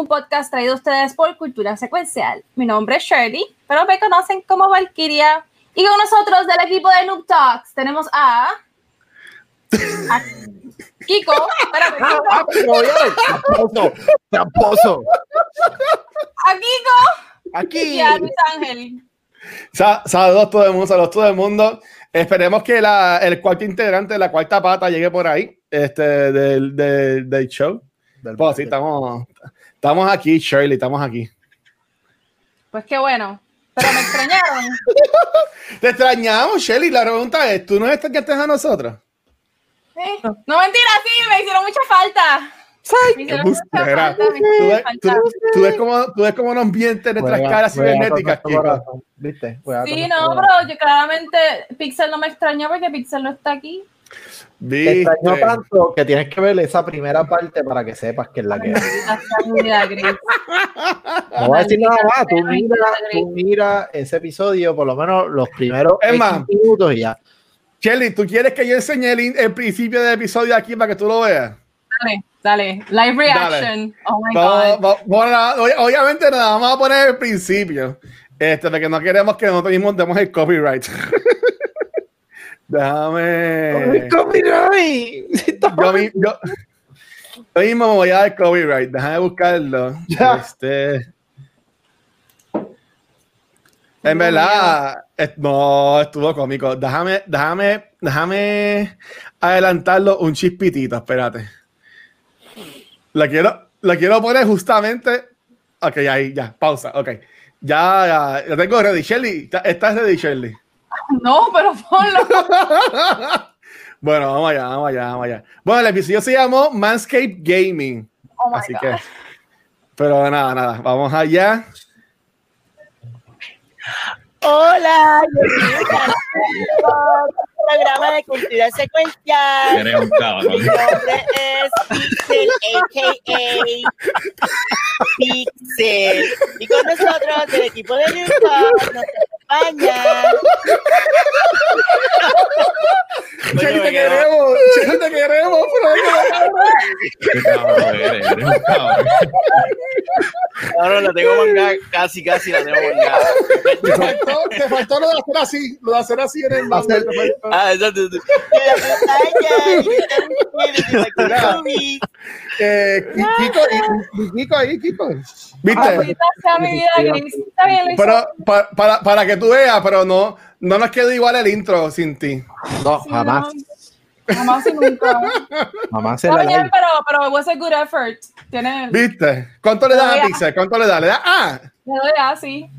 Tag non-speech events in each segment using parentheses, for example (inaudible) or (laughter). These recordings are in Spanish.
un podcast traído a ustedes por Cultura Secuencial. Mi nombre es Shirley, pero me conocen como Valkyria. Y con nosotros del equipo de Noob Talks tenemos a, (laughs) a Kiko. Espérate, Kiko. Tramposo. A Kiko Aquí. y a Luis Ángel. Sa- saludos a todo el mundo, saludos a todo el mundo. Esperemos que la- el cuarto integrante de la cuarta pata llegue por ahí, este, del, del, del show. Pues sí, estamos, estamos aquí, Shirley, estamos aquí. Pues qué bueno. Pero me extrañaron. (laughs) Te extrañamos, Shirley. La pregunta es, ¿tú no extrañaste a nosotros? Eh, No mentira, sí, me hicieron mucha falta. Me hicieron mucha embustera. falta, me ¿Tú hicieron ves, tú, falta. tú ves cómo, tú ves cómo nos mienten nuestras caras con cibernéticas, nuestro Kiko? corazón, ¿Viste? Sí, no, pero yo claramente Pixel no me extrañó porque Pixel no está aquí. Te tanto que tienes que ver esa primera parte para que sepas que es la que. No voy a decir nada más. Tú mira, tú mira ese episodio, por lo menos los primeros Es 20 más, minutos y ya. Shirley, ¿tú quieres que yo enseñe el, el principio del episodio aquí para que tú lo veas? Dale, dale. Live reaction. Oh my Vamos- god. va- bueno, ob- obviamente nada, vamos a poner el principio. Este, porque no queremos que nosotros mismos demos el copyright. (laughs) Déjame. Copyright. Yo, mi- yo- yo mismo me voy a dar copyright. Déjame buscarlo. (laughs) Ya. Este. En verdad, no, estuvo cómico. Déjame, déjame, déjame adelantarlo un chispitito, espérate. La quiero, la quiero poner justamente. Ok, ahí, ya, pausa, ok. Ya, ya, ya tengo ready. Shelly, ¿estás ready, Shelly? (laughs) No, pero ponlo. (laughs) Bueno, vamos allá, vamos allá, vamos allá. Bueno, el episodio se llamó Manscape Gaming. Oh my Así god. que. Pero nada, nada, vamos allá. Hola, yo soy programa de cultura secuencial. Eres un cabrón. Mi nombre es Pixel, a.k.a. Pixel. Y con nosotros, del equipo de nos Shelly, te queremos, te queremos, cabrón. Ahora la tengo mangada, casi, casi la tengo mangada. pero te faltó, te faltó lo de hacer así, lo de hacer así en el faltó. Ah, exacto. Eh, Ki- Kiko, Kiko ahí, Kiko. ¿Viste? Pero pa- para, para que tú veas, pero no, no nos quedó igual el intro sin ti. No, Sí, jamás. no, Jamás y nunca. Jamás se la bien, pero, pero it was a good effort. Tiene. ¿Viste? ¿Cuánto le das a Todavía. Pixel? ¿Cuánto le das? ¿Le das? Ah, Le doy así.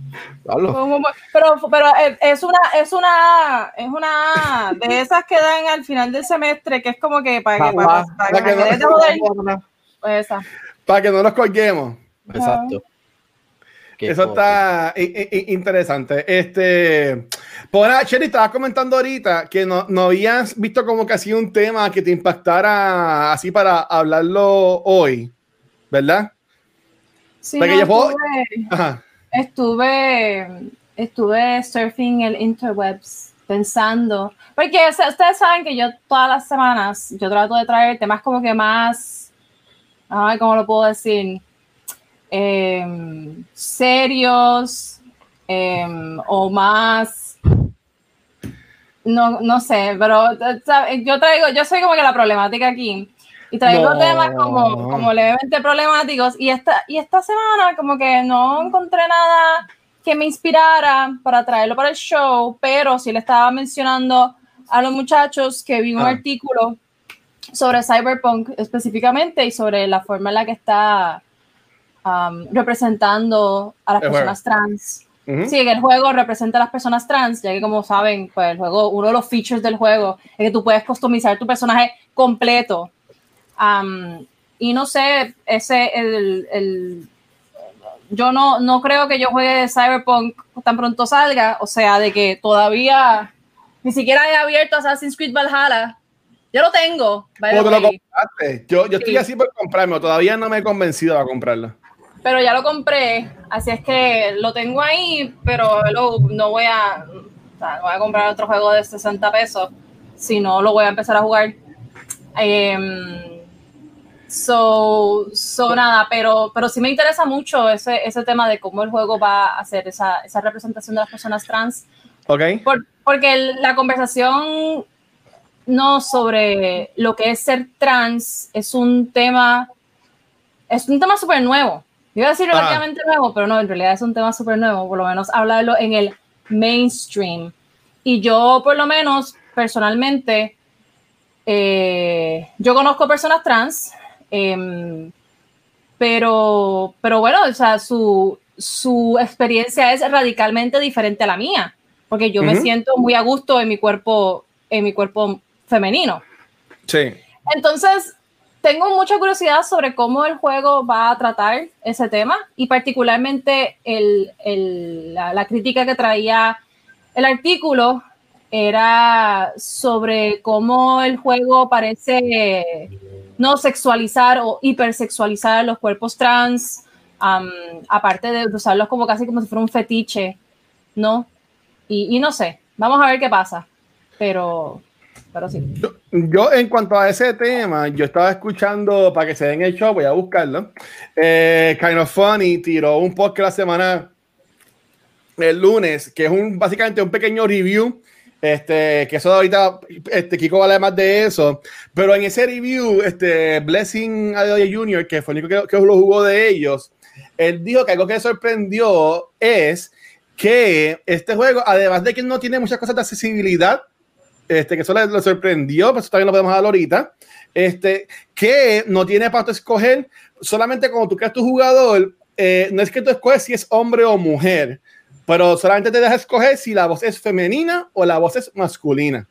Pablo, Pero, pero es- es una, es una, es una de esas que dan al final del semestre, que es como que para que, para, para La que que no- joder, pues esa. para que no nos colguemos. Exacto. Qué Eso cosa. está interesante. Este, nada, Sherry, estabas comentando ahorita que no, no habías visto como que hacía un tema que te impactara así para hablarlo hoy, ¿verdad? Sí, Porque no, estuve, Ajá. estuve, estuve surfing el interwebs pensando, porque o sea, ustedes saben que yo todas las semanas yo trato de traer temas como que más, ay, ¿cómo lo puedo decir? Em, serios em, o más no, no sé, pero yo traigo, yo soy como que la problemática aquí. Y traigo No. temas como, como levemente problemáticos. Y esta, y esta semana como que no encontré nada que me inspirara para traerlo para el show, pero sí le estaba mencionando a los muchachos que vi un Ah. artículo sobre Cyberpunk específicamente y sobre la forma en la que está um, representando a las El personas trans. Ujú. Sí, que el juego representa a las personas trans, ya que como saben, pues el juego, uno de los features del juego es que tú puedes customizar tu personaje completo. Am, y no sé, ese, el, el- yo no, no creo que yo juegue Cyberpunk tan pronto salga, o sea, de que todavía ni siquiera he abierto Assassin's Creed Valhalla. Yo lo tengo. by the ¿Cómo te lo way, compraste? Yo, yo estoy Sí. así por comprarme, todavía no me he convencido a comprarlo. Pero ya lo compré, así es que lo tengo ahí, pero lo- no voy a, o sea, no voy a comprar otro juego de 60 pesos, si no lo voy a empezar a jugar. Em, so, so nada, pero, pero sí me interesa mucho ese, ese tema de cómo el juego va a hacer esa, esa representación de las personas trans. ¿Ok? Por- porque el- la conversación no sobre lo que es ser trans es un tema, es un tema súper nuevo. Iba a decir Ah. relativamente nuevo, pero no, en realidad es un tema súper nuevo, por lo menos hablarlo en el mainstream. Y yo, por lo menos, personalmente, eh, yo conozco personas trans, em, pero, pero bueno, o sea, su, su experiencia es radicalmente diferente a la mía, porque yo me siento muy a gusto en mi cuerpo, en mi cuerpo femenino. Sí. Entonces, tengo mucha curiosidad sobre cómo el juego va a tratar ese tema y particularmente el- el- la, la crítica que traía el artículo era sobre cómo el juego parece no sexualizar o hipersexualizar los cuerpos trans, am, aparte de usarlos como casi como si fuera un fetiche, ¿no? Y, y no sé, vamos a ver qué pasa, pero, pero sí. Yo, yo, en cuanto a ese tema, yo estaba escuchando para que se den el show, voy a buscarlo. Eh, kind of Funny tiró un podcast la semana el lunes, que es un básicamente un pequeño review. Este, que eso ahorita, este, Kiko va a hablar más de eso. Pero en ese review, este, Blessing Adeoye Jr., que fue el único que, que lo jugó de ellos, él dijo que algo que le sorprendió es que este juego, además de que no tiene muchas cosas de accesibilidad, este, que eso le, le sorprendió, pero eso también lo podemos hablar ahorita, este, que no tiene para escoger, solamente cuando tú creas tu jugador, eh, no es que tú escoges si es hombre o mujer, pero solamente te deja escoger si la voz es femenina o la voz es masculina.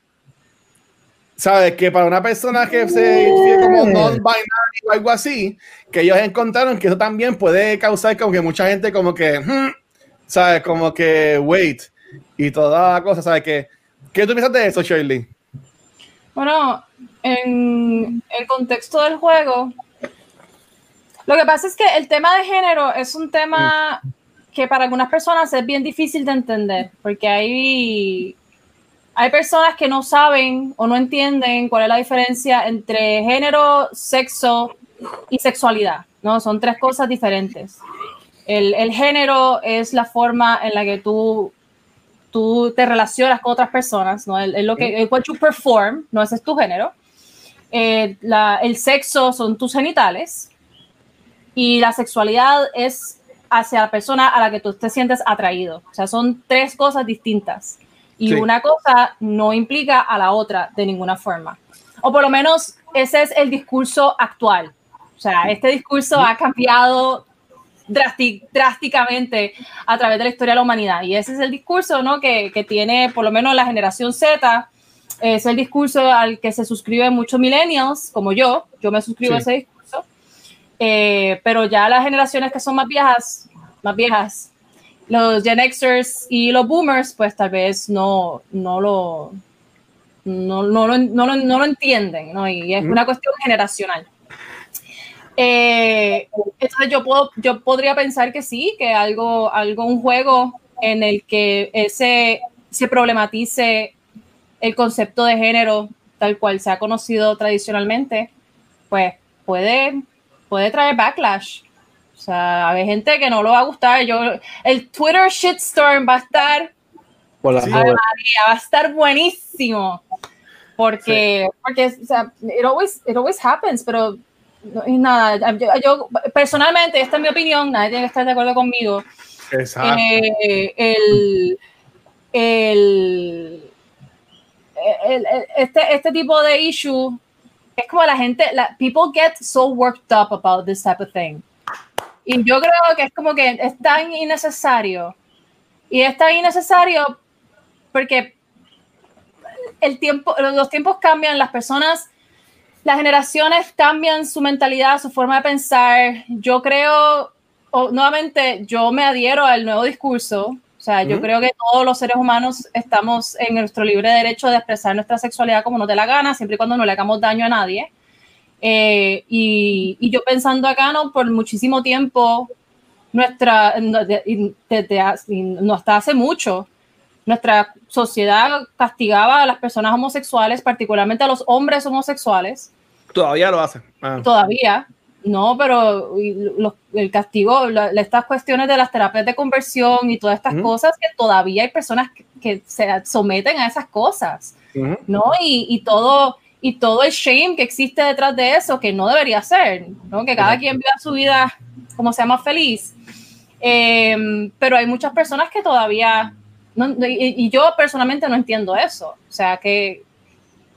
¿Sabes? Que para una persona que se identifique como non-binary o algo así, que ellos encontraron que eso también puede causar como que mucha gente como que, hmm, ¿sabes? Como que, wait, y toda la cosa, ¿sabes? Que, ¿Qué tú piensas de eso, Shirley? Bueno, en el contexto del juego, lo que pasa es que el tema de género es un tema que para algunas personas es bien difícil de entender, porque hay, hay personas que no saben o no entienden cuál es la diferencia entre género, sexo y sexualidad, ¿no? Son tres cosas diferentes. El, el género es la forma en la que tú tú te relacionas con otras personas, ¿no? Es lo que, es what you perform, no ese es tu género. Eh, la- el sexo son tus genitales y la sexualidad es hacia la persona a la que tú te sientes atraído. O sea, son tres cosas distintas y Sí. una cosa no implica a la otra de ninguna forma. O por lo menos ese es el discurso actual. O sea, este discurso ha cambiado drásticamente a través de la historia de la humanidad. Y ese es el discurso ¿no? que, que tiene por lo menos la generación Z, es el discurso al que se suscriben muchos millennials, como yo, yo me suscribo a Sí. ese discurso, Eh, pero ya las generaciones que son más viejas, más viejas, los Gen Xers y los Boomers, pues tal vez no, no lo... No, no, no, lo, no lo entienden, ¿no? Y es una cuestión generacional. Eh, entonces yo puedo, yo podría pensar que sí, que algo, algo, un juego en el que ese se problematice el concepto de género tal cual se ha conocido tradicionalmente, pues puede, puede traer backlash. O sea, hay gente que no lo va a gustar. Yo, el Twitter shitstorm va a estar, Por la Sí. María, va a estar buenísimo. Porque, porque o sea, it, always, it always happens, pero no, y nada, yo, yo personalmente, esta es mi opinión, nadie tiene que estar de acuerdo conmigo. Exacto. Eh, el, el, el- este, este tipo de issue es como la gente, la, people get so worked up about this type of thing. Y yo creo que es como que es tan innecesario. Y es tan innecesario porque el tiempo, los tiempos cambian, las personas, las generaciones cambian su mentalidad, su forma de pensar. Yo creo nuevamente, yo me adhiero al nuevo discurso. O sea, yo Ujú. creo que todos los seres humanos estamos en nuestro libre derecho de expresar nuestra sexualidad como nos dé la gana, siempre y cuando no le hagamos daño a nadie. Eh, y, y yo pensando acá, ¿no? Por muchísimo tiempo, nuestra, desde hasta hace mucho, nuestra sociedad castigaba a las personas homosexuales, particularmente a los hombres homosexuales, Todavía lo hace. Ah. todavía, no, pero los- el castigo, la- estas cuestiones de las terapias de conversión y todas estas Ujú. cosas que todavía hay personas que, que se someten a esas cosas. ¿no? Y, y todo y todo el shame que existe detrás de eso, que no debería ser, ¿no? Que cada quien viva su vida como sea más feliz. Eh, pero hay muchas personas que todavía, no- y, y yo personalmente no entiendo eso, o sea, que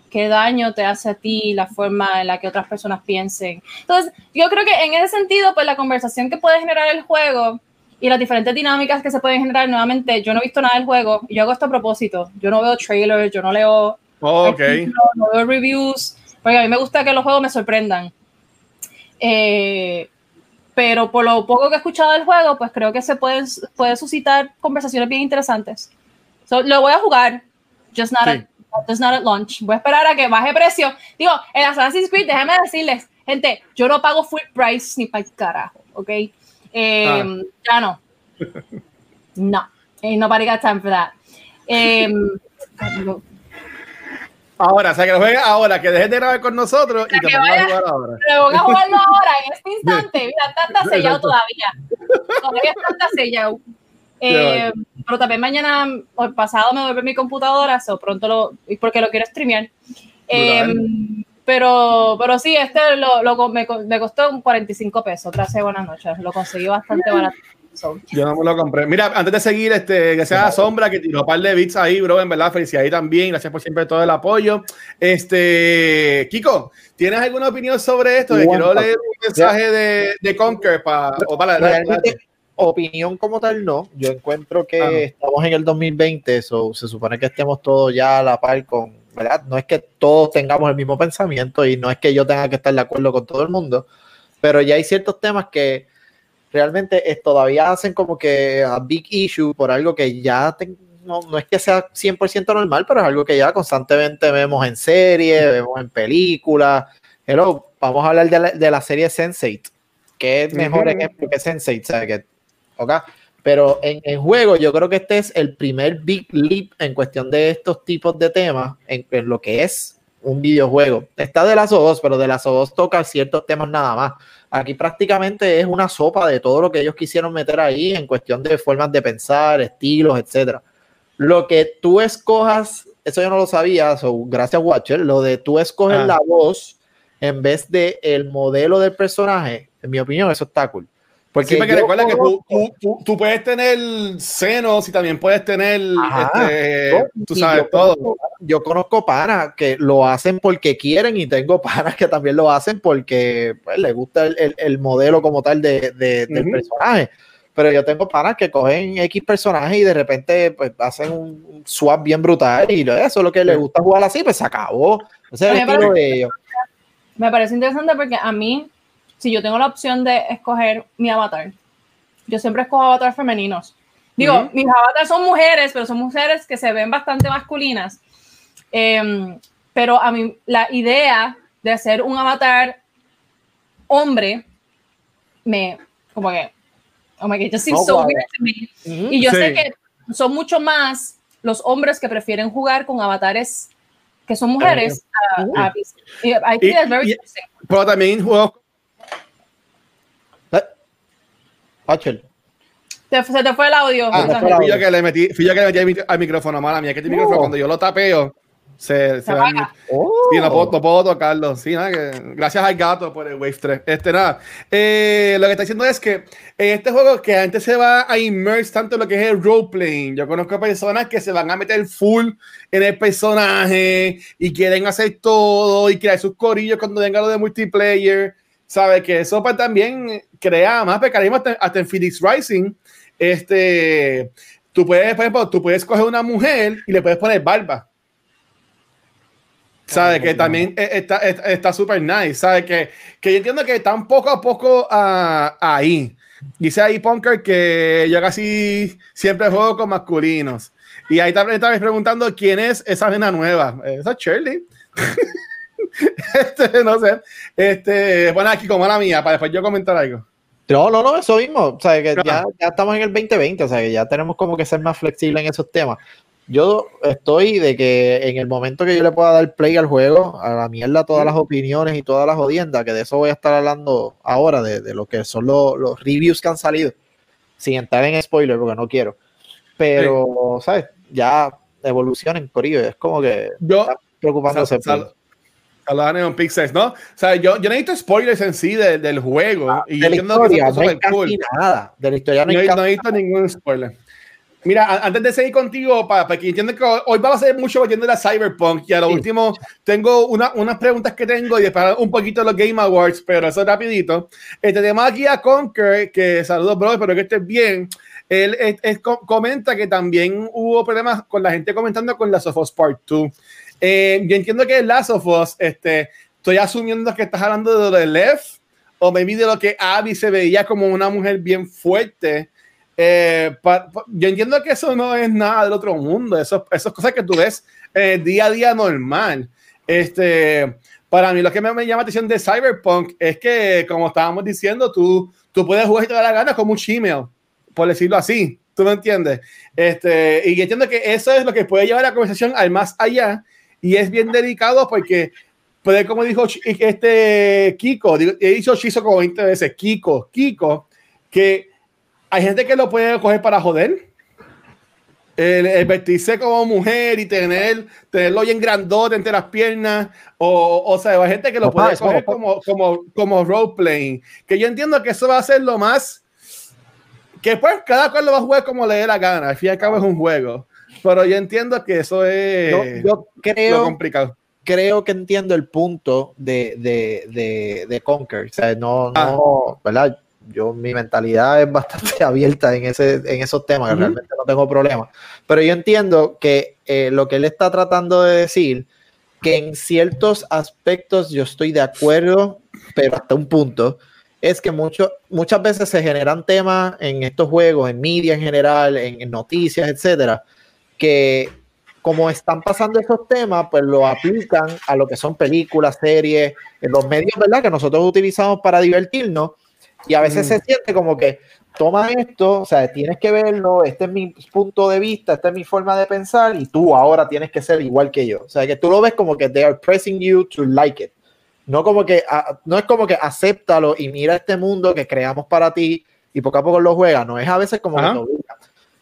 qué daño te hace a ti la forma en la que otras personas piensen. Entonces, yo creo que en ese sentido, pues la conversación que puede generar el juego y las diferentes dinámicas que se pueden generar, nuevamente, yo no he visto nada del juego, y yo hago esto a propósito, yo no veo trailers, yo no leo Ok. artículos, no veo reviews, porque a mí me gusta que los juegos me sorprendan. Eh, pero por lo poco que he escuchado del juego, pues creo que se pueden puede suscitar conversaciones bien interesantes. So, lo voy a jugar, just not, Sí. Just not at launch. Voy a esperar a que baje precio. Digo, el Assassin's Creed, déjame decirles, gente, yo no pago full price ni para el carajo, ¿ok? Eh, Ah. Ya no. (laughs) No. Ain't nobody got time for that. Em, Ahora, o sea, que lo juegues ahora, que dejes de grabar con nosotros y te que pongas a vaya- jugar ahora. (laughs) Pero voy a jugarlo ahora, en este (laughs) instante. Mira, está, sellado todavía. Todavía está sellado. Eh, pero también mañana o pasado me vuelve mi computadora, o pronto lo, porque lo quiero streamear. Eh, pero, pero sí, este lo, lo- me, me costó 45 pesos. Gracias, buenas noches. Lo conseguí bastante barato. So, Yo no me lo compré. Mira, antes de seguir, este, gracias a Sombra que tiró un par de bits ahí, bro. En verdad, felicidades ahí también. Gracias por siempre todo el apoyo. Este, Kiko, ¿tienes alguna opinión sobre esto? Que quiero leer un mensaje de, de Conker para. O para Realmente, opinión como tal, no. Yo encuentro que estamos en el 2020, so, se supone que estemos todos ya a la par con, ¿verdad? No es que todos tengamos el mismo pensamiento y no es que yo tenga que estar de acuerdo con todo el mundo, pero ya hay ciertos temas que realmente es- todavía hacen como que a big issue por algo que ya no, no es que sea 100% normal, pero es algo que ya constantemente vemos en series, vemos en películas. Hello, vamos a hablar de la, de la serie Sense8, que es mejor ejemplo que Sense8, ¿sabes? Que, ¿ok? Pero en, en juego yo creo que este es el primer big leap en cuestión de estos tipos de temas en, en lo que es un videojuego. Está de las dos, pero de las dos toca ciertos temas nada más. Aquí prácticamente es una sopa de todo lo que ellos quisieron meter ahí en cuestión de formas de pensar, estilos, etcétera. Lo que tú escojas, eso yo no lo sabía, so, gracias Watcher, lo de tú escoges Ah. la voz en vez de el modelo del personaje, en mi opinión, eso está cool. Porque Sí, porque recuerda que tú, conozco- tú, tú- tú puedes tener senos y también puedes tener, Ajá. este, tú sabes, yo todo. Conozco, yo conozco panas que lo hacen porque quieren y tengo (laughs) panas que también lo hacen porque pues, les gusta el, el- el modelo como tal de, de- del personaje. Pero yo tengo panas que cogen X personaje y de repente pues, hacen un swap bien brutal y eso es lo que les gusta jugar así, pues se acabó. Ese es el estilo de ellos. me parece interesante porque a mí, si yo tengo la opción de escoger mi avatar, yo siempre escojo avatares femeninos. Digo, mis avatars son mujeres, pero son mujeres que se ven bastante masculinas. Em, pero a mí la idea de hacer un avatar hombre me, como que, oh my God, it just seems so weird to me. Ujú. Y yo Sí. sé que son mucho más los hombres que prefieren jugar con avatares que son mujeres. a- a- y I think Y- that's very y- interesting. Pero también juegos Eh, Te- se te fue el audio. Ah, el Fui yo audio. que le metí, fui yo que le metí al mic- al micrófono, mala mía, que este micrófono Oh. cuando yo lo tapeo se, se Se va. Oh. Sí, no puedo, no puedo tocarlo. Sí, nada, que, gracias al gato por el Wave 3. Este, nada. Eh, lo que está diciendo es que en este juego que antes se va a immerse tanto en lo que es el roleplaying. Yo conozco personas que se van a meter full en el personaje y quieren hacer todo y crear sus corillos cuando venga lo de multiplayer. Sabe que eso pues, también crea más mecanismos hasta, hasta en Phoenix Rising. Este, tú puedes, por ejemplo, tú puedes coger una mujer y le puedes poner barba. ¿Sabe? Que también e- está está- está súper nice. ¿Sabe? Que, que yo entiendo que están poco a poco ah, ahí. Dice ahí Punker que yo casi siempre juego con masculinos. Y ahí también estabas preguntando quién es esa nena nueva. Esa es Shirley. (laughs) (laughs) este, no sé. Este, bueno, aquí como la mía, para después yo comentar algo. No, no, no, eso mismo. O sea, que ya, Claro. ya estamos en el 2020, o sea, que ya tenemos como que ser más flexibles en esos temas. Yo estoy de que en el momento que yo le pueda dar play al juego, a la mierda todas las opiniones y todas las jodiendas, que de eso voy a estar hablando ahora, de, de lo que son los, los reviews que han salido, sin entrar en spoiler, porque no quiero. Pero, ¿sabes? Ya evolucionen, Corillo, es como que Yo, preocupándose. Sal- sal- Saludos a Neon Pixels, ¿no? O sea, yo, yo necesito spoilers en sí de- del juego. y yo de la entiendo que historia, eso no hay cool. nada. De la historia no No, hay no visto ningún spoiler. Mira, antes de seguir contigo, para, para que entiendan que hoy vamos a hacer mucho metiendo la Cyberpunk y a lo Sí. último tengo una, unas preguntas que tengo y después un poquito de los Game Awards, pero eso rapidito. Este tema aquí a Conker, que saludos, bro, espero que estés bien. Él es- es- co- comenta que también hubo problemas con la gente comentando con Last of Us Part 2. Eh, yo entiendo que Last of Us, este, estoy asumiendo que estás hablando de lo de Left o maybe de lo que Abby se veía como una mujer bien fuerte. Eh, pa- pa- yo entiendo que eso no es nada del otro mundo, eso, eso es cosas que tú ves eh, día a día normal. Este, para mí lo que me, me llama la atención de Cyberpunk es que, como estábamos diciendo, tú, tú puedes jugar y te da la gana como un Gmail, por decirlo así. ¿Tú me entiendes? Este, y yo entiendo que eso es lo que puede llevar la conversación al más allá y es bien delicado porque puede, como dijo este Kiko, he dicho Chizo como 20 veces, Kiko, Kiko, que hay gente que lo puede coger para joder. El, el vestirse como mujer y tener, tenerlo bien grandote entre las piernas, o, o sea, hay gente que lo puede coger como, como, como roleplaying. Que yo entiendo que eso va a ser lo más. Que pues cada cual lo va a jugar como le dé la gana. Al fin y al cabo es un juego. Pero yo entiendo que eso es Yo, yo lo complicado. creo que entiendo el punto de, de, de, de Conquer. O sea, no, Ah. no, ¿verdad? Yo, mi mentalidad es bastante (laughs) abierta en, ese, en esos temas, que Ujú. realmente no tengo problema. Pero yo entiendo que eh, lo que él está tratando de decir, que en ciertos aspectos yo estoy de acuerdo, pero hasta un punto, es que mucho, muchas veces se generan temas en estos juegos, en media en general, en, en noticias, etcétera, que como están pasando esos temas, pues lo aplican a lo que son películas, series, en los medios, ¿verdad? Que nosotros utilizamos para divertirnos. Y a veces Mm. se siente como que toma esto, o sea, tienes que verlo, este es mi punto de vista, esta es mi forma de pensar y tú ahora tienes que ser igual que yo. O sea, que tú lo ves como que they are pressing you to like it. No como que, ah, no es como que acéptalo y mira este mundo que creamos para ti y poco a poco lo juega. No es a veces como que Ajá. te obliga.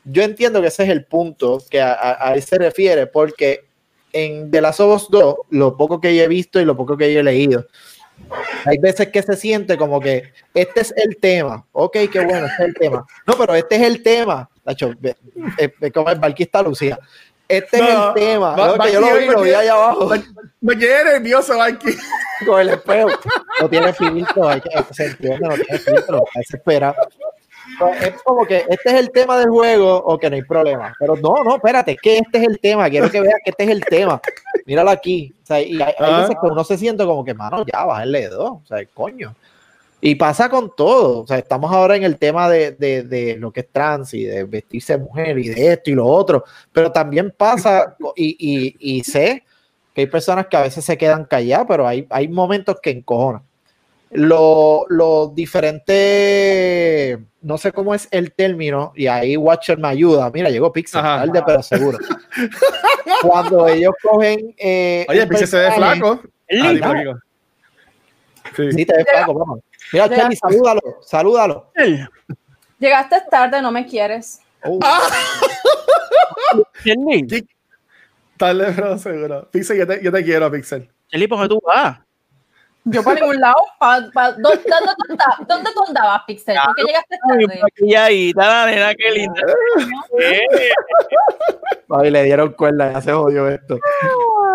Yo entiendo que ese es el punto que a, a- a él se refiere, porque en The Last of Us 2, lo poco que yo he visto y lo poco que yo he leído, hay veces que se siente como que este es el tema. Ok, qué bueno, este es el tema. No, pero este es el tema. Tacho, como el barquista Lucía. Este es No, el tema. va- que yo lo vi, lo vi allá abajo Me quedé nervioso, Valky. con el espejo. No tiene filtro, hay que, entiende, no tiene filtro, está desesperado. Es como que este es el tema del juego, o que no hay problema. Pero no, no, espérate, es que este es el tema, quiero que veas que este es el tema. Míralo aquí. O sea, y hay, hay Ah. veces que uno se siente como que, mano, ya, bájale dos. O sea, coño. Y pasa con todo. O sea, estamos ahora en el tema de, de, de lo que es trans y de vestirse mujer y de esto y lo otro. Pero también pasa, y, y, y sé que hay personas que a veces se quedan calladas, pero hay, hay momentos que encojonan. Lo, lo diferente, no sé cómo es el término, y ahí Watcher me ayuda. Mira, llegó Pixel, Ajá. tarde, pero seguro. (laughs) Cuando ellos cogen. eh, Oye, Pixel se ve flaco. Es Ah, lindo. digo. Sí. Sí, te ves flaco, vamos. Mira, Chelly, salúdalo, salúdalo. Llegaste tarde, no me quieres. Uh, Chelly, Dale, bro, seguro. Pixel, yo te, yo te quiero, Pixel. Chelly, ¿por qué tú vas? Yo por ningún lado. Pa- pa- ¿dó- ¿Dónde, ¿Dónde tú andabas, Pixel? ¿Por qué llegaste tarde? Maquilladita, la nena, qué linda. (laughs) Ay, le dieron cuerda, ya se jodió esto.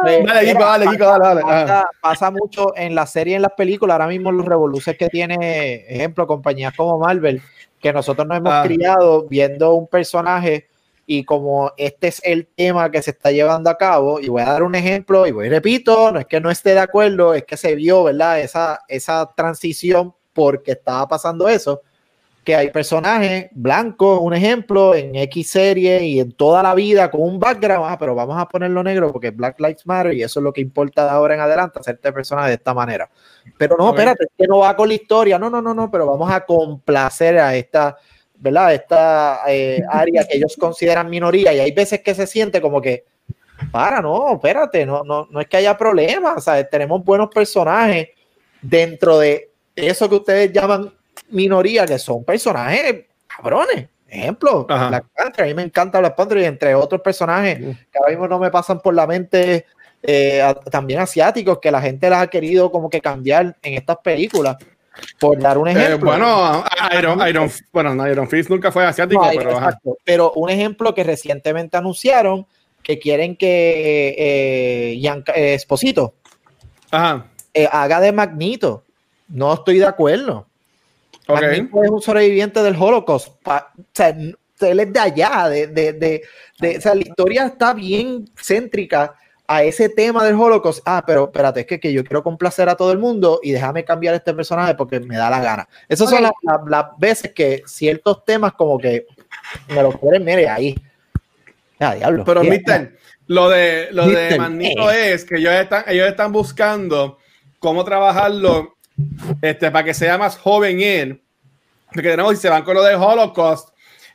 Dale, Kiko, dale, Kiko, dale, dale. Pasa, pasa mucho en la serie y en las películas. Ahora mismo los revoluces que tiene, ejemplo, compañías como Marvel, que nosotros nos hemos Ah. criado viendo un personaje y como este es el tema que se está llevando a cabo, y voy a dar un ejemplo, y voy repito, no es que no esté de acuerdo, es que se vio, ¿verdad? Esa, esa transición porque estaba pasando eso. que hay personajes blancos, un ejemplo, en X serie y en toda la vida con un background, ah, pero vamos a ponerlo negro porque Black Lives Matter y eso es lo que importa de ahora en adelante, hacerte personaje de esta manera. Pero no, espérate, es que no va con la historia, no, no, no, no, pero vamos a complacer a esta, ¿verdad? Esta eh, área que ellos consideran minoría y hay veces que se siente como que, para, no, espérate, no, no, no es que haya problemas, sea, tenemos buenos personajes dentro de eso que ustedes llaman minoría, que son personajes cabrones. Ejemplo, Ajá. Black Panther, a mí me encanta Black Panther y entre otros personajes que ahora mismo no me pasan por la mente, eh, a- también asiáticos, que la gente las ha querido como que cambiar en estas películas. Por dar un Eh, ejemplo. bueno, Iron, Iron, bueno, no, Iron Fist nunca fue asiático, No, pero exacto. Pero un ejemplo que recientemente anunciaron que quieren que eh, Gianca- eh, Esposito Ajá. eh, haga de Magneto. No estoy de acuerdo. Ok. Magneto es un sobreviviente del Holocaust. Pa- o sea, él es de allá, de, de, de, de- o sea, la historia está bien céntrica a ese tema del Holocaust. Ah, pero espérate, es que, que yo quiero complacer a todo el mundo y déjame cambiar este personaje porque me da la gana. Esas son las, las- las veces que ciertos temas como que me lo quieren, mire, ahí. Ah, diablo. Pero, Mister, lo de, lo de Magneto eh. es que ellos están, ellos están buscando cómo trabajarlo este, para que sea más joven él. Porque tenemos, si se van con lo del Holocaust,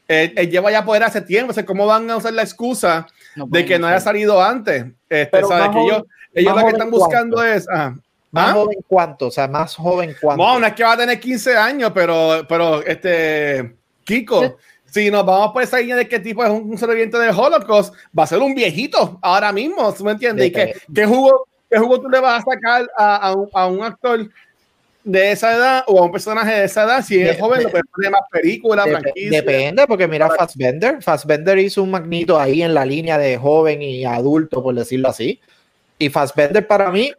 eh, él lleva ya poder hace tiempo. O sea, ¿cómo van a usar la excusa de que no haya salido antes? Este, Pero ¿sabes? Que ellos, joven- ellos lo que están buscando cuánto. es. ajá. Más ¿Ah? joven cuánto, o sea, más joven cuánto. No, no es que va a tener 15 años, pero, pero este, Kiko, Yo- si nos vamos por esa línea de qué tipo es un, un sobreviviente del Holocaust, va a ser un viejito ahora mismo, ¿tú me entiendes? ¿Y qué, qué jugo, qué jugo tú le vas a sacar a, a un, a un actor de esa edad o a un personaje de esa edad? Si es De- joven, de- lo puede poner más películas, Dep- franquicias. depende, porque mira Fassbender. Fassbender hizo un magnito ahí en la línea de joven y adulto, por decirlo así. Y Fassbender para mí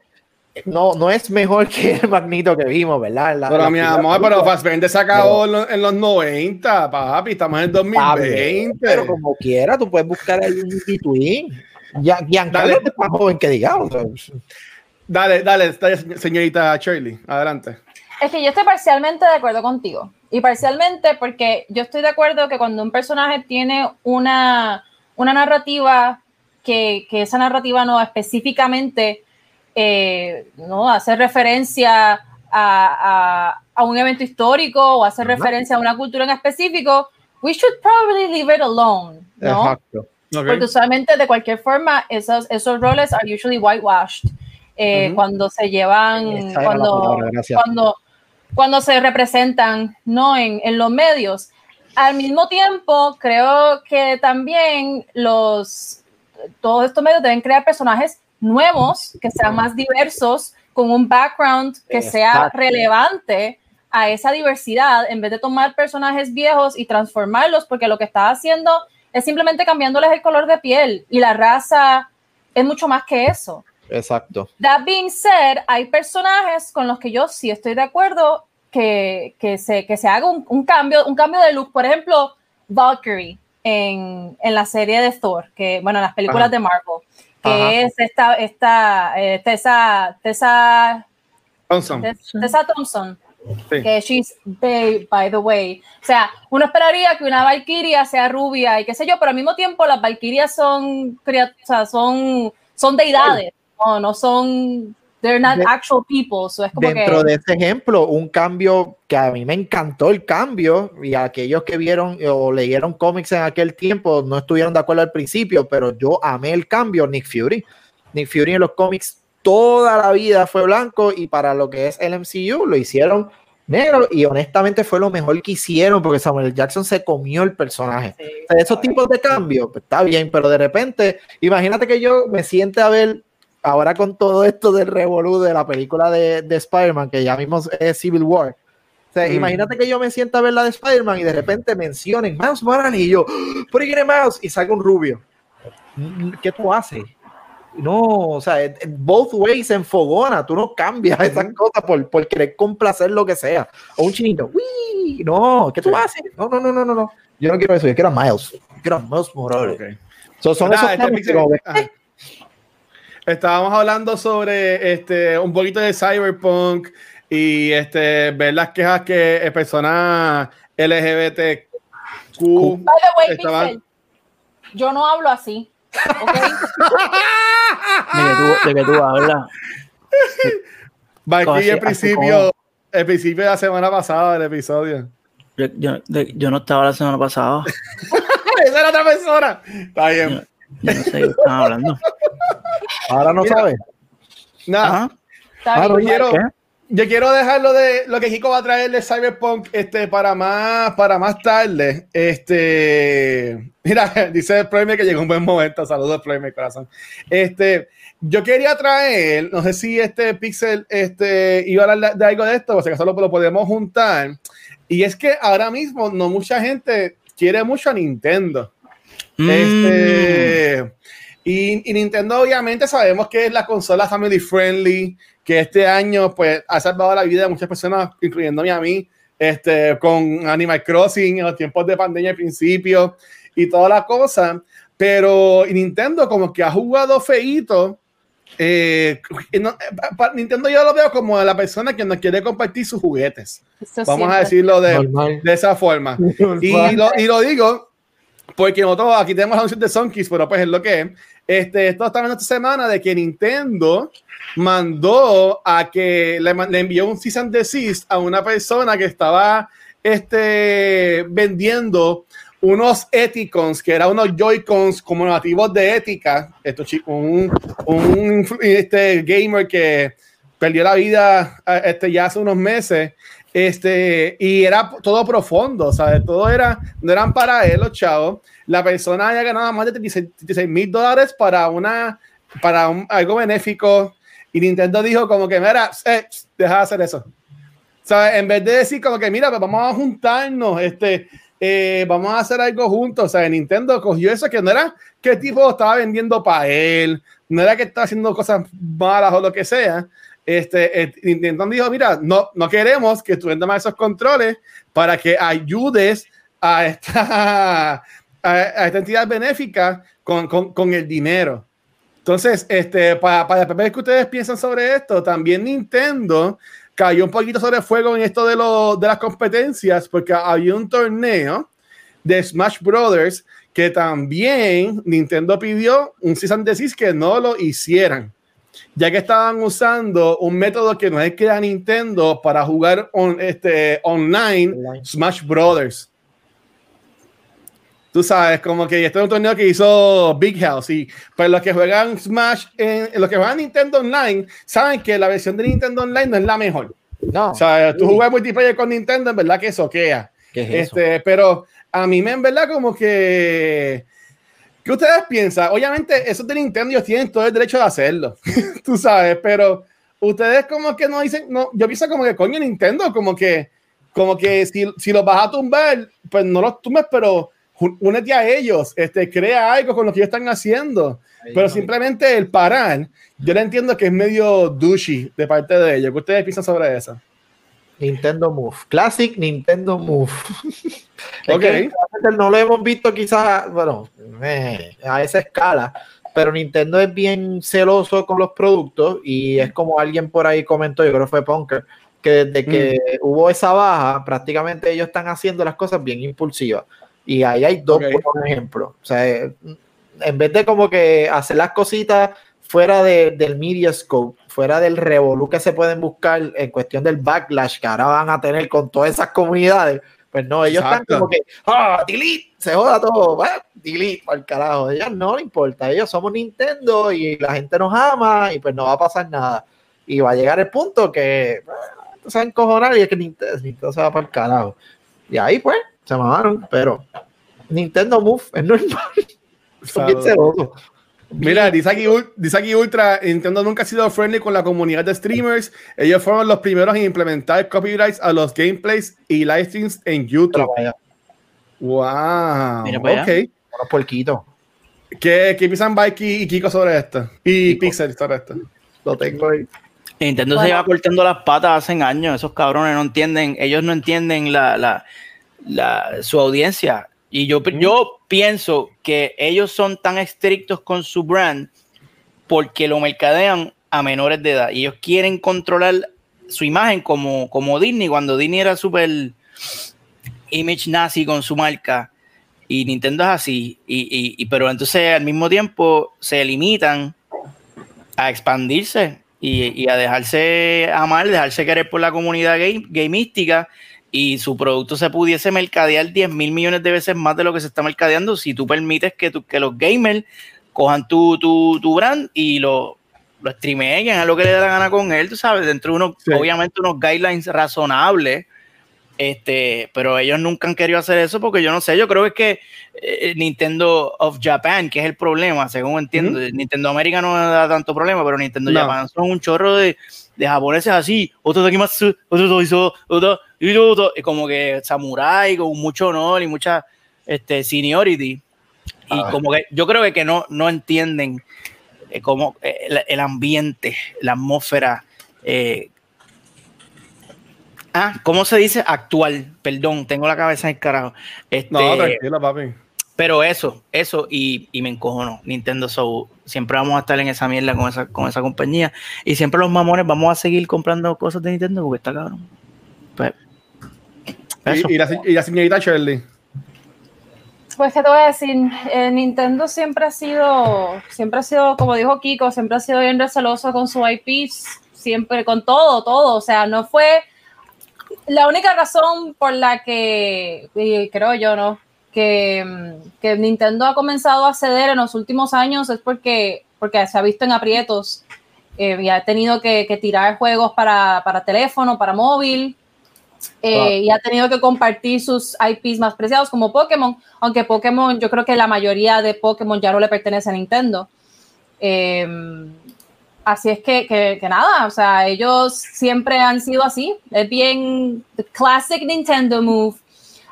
no, no es mejor que el magnito que vimos, ¿verdad? La- Pero la mi amor, película. pero Fassbender se acabó en los, en los 90, papi, estamos en el Está bien, 2020. Pero como quiera, tú puedes buscar ahí un between. Ya, Giancarlo es más joven que digamos. Dale, dale, dale, señorita Shirley, adelante. Es que yo estoy parcialmente de acuerdo contigo. Y parcialmente porque yo estoy de acuerdo que cuando un personaje tiene una, una narrativa, que, que esa narrativa no específicamente eh, no hace referencia a, a- a un evento histórico o hace Ajá. referencia a una cultura en específico, we should probably leave it alone, ¿no? Exacto. Ok. Porque usualmente de cualquier forma esos, esos roles are usually whitewashed eh, Ujú. cuando se llevan, cuando, palabra, cuando, cuando se representan ¿no? en, en los medios. Al mismo tiempo, creo que también los, todos estos medios deben crear personajes nuevos, que sean más diversos, con un background que sea relevante a esa diversidad, en vez de tomar personajes viejos y transformarlos, porque lo que está haciendo es simplemente cambiándoles el color de piel y la raza es mucho más que eso. Exacto. That being said, hay personajes con los que yo sí estoy de acuerdo que, que, se, que se haga un, un cambio, un cambio de look. Por ejemplo, Valkyrie en, en la serie de Thor, que, bueno, en las películas Ajá. de Marvel, que Ajá. es esta, esta eh, Tessa, Tessa, Thompson. Tessa Thompson, Sí. que she's babe, by the way. O sea, uno esperaría que una Valkyria sea rubia y qué sé yo, pero al mismo tiempo las Valkyrias son, son, son deidades, no, no son, they're not actual people. So es como Dentro que, de ese ejemplo, un cambio que a mí me encantó el cambio y aquellos que vieron o leyeron cómics en aquel tiempo no estuvieron de acuerdo al principio, pero yo amé el cambio, Nick Fury. Nick Fury en los cómics toda la vida fue blanco y para lo que es el MCU lo hicieron negro y honestamente fue lo mejor que hicieron porque Samuel. Jackson se comió el personaje. Sí, O sea, esos tipos de cambios, pues, está bien, pero de repente, imagínate que yo me siente a ver ahora con todo esto del revolú de la película de, de Spider-Man, que ya mismo es Civil War. O sea, Mm. imagínate que yo me sienta a ver la de Spider-Man y de repente mencionen Miles Morales y yo, por viene Miles y salga un rubio. ¿Qué tú haces? No, o sea, it- it- both ways en fogona, tú no cambias esas cosas por, por querer complacer lo que sea. O un chinito, uy, no, ¿qué tú haces? No, no, no, no, no, no. Yo no quiero eso, yo quiero a Miles. Yo quiero a Miles Morales. Ok. So, son Nada, esos este que pixel- como que- ajá. Estábamos hablando sobre este un poquito de cyberpunk y este ver las quejas que eh, personas LGBTQ. By the way, Estaban- Pixel, yo no hablo así. ¿ok? (laughs) De que tú, de que tú hablas. Aquí el principio, el principio de la semana pasada del episodio. Yo, yo- de- yo no estaba la semana pasada. (laughs) Esa era otra persona. Está bien. Yo no sé de qué están hablando. Ahora no sabes. Nada, Ah, yo quiero, yo quiero dejarlo de lo que Kiko va a traer de Cyberpunk este, para, más, para más tarde. Este, mira, (laughs) dice el Prime que llegó un buen momento. Saludos, Prime, corazón. Este, yo quería traer, no sé si este Pixel este, iba a hablar de, de algo de esto, o sea que solo lo podemos juntar. Y es que ahora mismo no mucha gente quiere mucho a Nintendo. Mm. Este, y, y Nintendo obviamente sabemos que es la consola family friendly, que este año pues ha salvado la vida de muchas personas, incluyéndome a mí, este, con Animal Crossing en los tiempos de pandemia al principio y toda la cosa. Pero Nintendo como que ha jugado feíto. eh, no- pa- pa- Nintendo yo lo veo como la persona que no quiere compartir sus juguetes. Eso Vamos a siempre. decirlo de, de esa forma. (laughs) Y lo, y lo digo porque nosotros aquí tenemos la anuncio de Sunkiss, pero pues es lo que es. Este, esto está hablando esta semana de que Nintendo mandó a que le, le envió un cease and desist a una persona que estaba este, vendiendo unos Eticons, que eran unos Joy-Cons conmemorativos de ética. Esto, un, un este, gamer que perdió la vida eh, este, ya hace unos meses. Este, y era todo profundo, ¿sabes? Todo era, no eran para él los chavos. La persona había ganado más de 36 mil dólares para una, para un- algo benéfico. Y Nintendo dijo como que, mira, eh, deja de hacer eso. ¿Sabes? En vez de decir como que, mira, pues vamos a juntarnos, este, eh, vamos a hacer algo juntos. O sea, Nintendo cogió eso que no era que el tipo estaba vendiendo para él, no era que estaba haciendo cosas malas o lo que sea. Este, eh, Nintendo dijo, mira, no, no queremos que tú vendas esos controles para que ayudes a esta, (laughs) a, a esta entidad benéfica con, con, el dinero. Entonces, este, para, para ver que ustedes piensan sobre esto, también Nintendo cayó un poquito sobre fuego en esto de, lo, de las competencias, porque había un torneo de Smash Brothers que también Nintendo pidió un and desist que no lo hicieran, ya que estaban usando un método que no es que da Nintendo para jugar on- este, online Online. Smash Brothers. Tú sabes, como que este es un torneo que hizo Big House y pues los que juegan Smash, en, los que juegan Nintendo Online, saben que la versión de Nintendo Online no es la mejor. No. O sea, tú jugas multiplayer con Nintendo, en verdad que soquea. ¿Qué es eso? Este, pero a mí me en verdad como que ¿qué ustedes piensan? Obviamente eso es de Nintendo, ellos tienen todo el derecho de hacerlo. (laughs) Tú sabes, pero ustedes como que no dicen, no, yo pienso como que coño Nintendo, como que como que si, si los vas a tumbar, pues no los tumbes, pero únete a ellos, este, crea algo con lo que ellos están haciendo. Pero simplemente el parar, yo le entiendo que es medio douchey de parte de ellos. ¿Qué ustedes piensan sobre eso? Nintendo Move. Classic Nintendo Move. (laughs) Es Ok. que realmente no lo hemos visto quizás, bueno, eh, a esa escala, pero Nintendo es bien celoso con los productos y es como alguien por ahí comentó, yo creo que fue Punker, que desde que hubo esa baja, prácticamente ellos están haciendo las cosas bien impulsivas. Y ahí hay dos Ok. por ejemplo. O sea, eh, en vez de como que hacer las cositas fuera de- del media scope, fuera del revolú que se pueden buscar en cuestión del backlash que ahora van a tener con todas esas comunidades, pues no, ellos Exacto. están como que, ah, delete, se joda todo, ah, delete, al carajo. A ellos no le importa, ellos somos Nintendo y la gente nos ama y pues no va a pasar nada. Y va a llegar el punto que ah, se va a encojonar y es que Nintendo, Nintendo se va para el carajo. Y ahí pues, se mamaron, pero Nintendo Move es normal. (laughs) Son bien celosos. Mira, dice aquí, Ul- dice aquí Ultra, Nintendo nunca ha sido friendly con la comunidad de streamers. Ellos fueron los primeros en implementar copyrights a los gameplays y live streams en YouTube. Wow. Mira para allá. Ok. unos puerquitos. ¿Qué, qué piensan y Kiko sobre esto? Y Kiko. Pixel sobre esto. Lo tengo ahí. Nintendo Bueno. se lleva cortando las patas hace años. Esos cabrones no entienden, ellos no entienden la, la, la- su audiencia. Y yo, yo pienso que ellos son tan estrictos con su brand porque lo mercadean a menores de edad. Y ellos quieren controlar su imagen como, como Disney, cuando Disney era súper image nazi con su marca. Y Nintendo es así, y, pero entonces al mismo tiempo se limitan a expandirse y, y a dejarse amar, dejarse querer por la comunidad game, gamística y su producto se pudiese mercadear 10 mil millones de veces más de lo que se está mercadeando si tú permites que, tu- que los gamers cojan tu, tu, tu brand y lo, lo streameen, a lo que le dé la gana con él, tú sabes, dentro de unos, Sí. obviamente unos guidelines razonables, este, pero ellos nunca han querido hacer eso porque yo no sé, yo creo que es que eh, Nintendo of Japan, que es el problema, según entiendo, Nintendo América no da tanto problema, pero Nintendo No. Japan son un chorro de, de japoneses así, otro de aquí más, otro hizo, otro, y otro, y como que samurai con mucho honor y mucha este, seniority. Y Ah. como que yo creo que, que no, no entienden eh, como eh, el, el ambiente, la atmósfera. eh, ah, ¿cómo se dice? Actual. Perdón, tengo la cabeza en el carajo. Este, No, tranquilo, papi. pero eso, eso, y, y me encojono. Nintendo So, siempre vamos a estar en esa mierda con esa, con esa compañía. Y siempre los mamones vamos a seguir comprando cosas de Nintendo porque está cabrón. Pues, eso. Y, y la, y la señorita Shirley. Pues, ¿qué te voy a decir? Eh, Nintendo siempre ha sido, siempre ha sido, como dijo Kiko, siempre ha sido bien receloso con su IPs, siempre con todo, todo. O sea, no fue la única razón por la que, y creo yo, ¿no? Que, que Nintendo ha comenzado a ceder en los últimos años es porque, porque se ha visto en aprietos eh, y ha tenido que, que tirar juegos para, para teléfono, para móvil. Eh, y ha tenido que compartir sus IPs más preciados como Pokémon, aunque Pokémon, yo creo que la mayoría de Pokémon ya no le pertenece a Nintendo. Eh, así es que, que, que nada, o sea, ellos siempre han sido así, es bien the classic Nintendo move.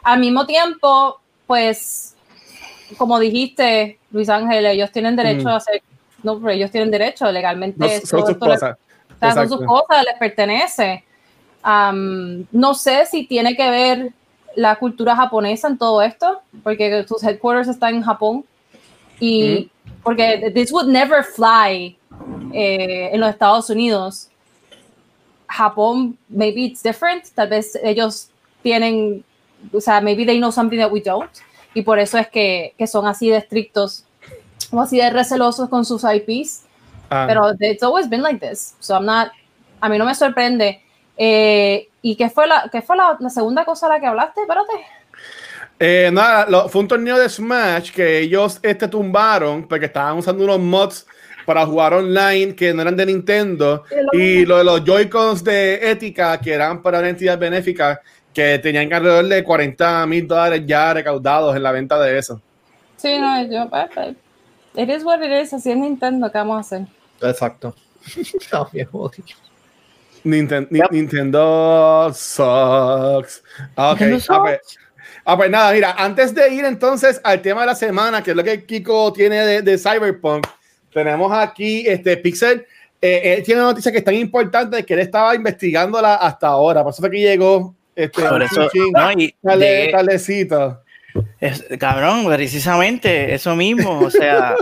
Al mismo tiempo, pues, como dijiste, Luis Ángel, ellos tienen derecho Mm. a hacer, no, pero ellos tienen derecho legalmente. No, son sus les- cosas. o sea, son sus cosas, les pertenece. No sé si tiene que ver la cultura japonesa en todo esto, porque sus headquarters están en Japón. Y porque this would never fly eh, en los Estados Unidos. Japón, maybe it's different. Tal vez ellos tienen, o sea, maybe they know something that we don't. Y por eso es que, que son así de estrictos o así de recelosos con sus IPs. Ah. Pero it's always been like this. So I'm not, a mí no me sorprende. Eh, ¿Y qué fue, la, qué fue la, la segunda cosa de la que hablaste? Espérate. Eh, nada, lo- fue un torneo de Smash que ellos este, tumbaron porque estaban usando unos mods para jugar online que no eran de Nintendo y lo de los Joy-Cons de ética que eran para una entidad benéfica que tenían alrededor de 40 mil dólares ya recaudados en la venta de eso. Sí, no, yo, pues, pues, it is what it is, así es Nintendo, ¿qué vamos a hacer? Exacto. (laughs) No. Ninten- Ni- Nintendo sucks. Ok. Nintendo Ah, pues, ah, pues nada, mira, antes de ir entonces al tema de la semana, que es lo que Kiko tiene de, de Cyberpunk, tenemos aquí este Pixel. eh, él tiene una noticia que es tan importante que él estaba investigándola hasta ahora. Por eso fue que llegó este, eso, chin, no, y tardecito. Es- cabrón, precisamente eso mismo, o sea,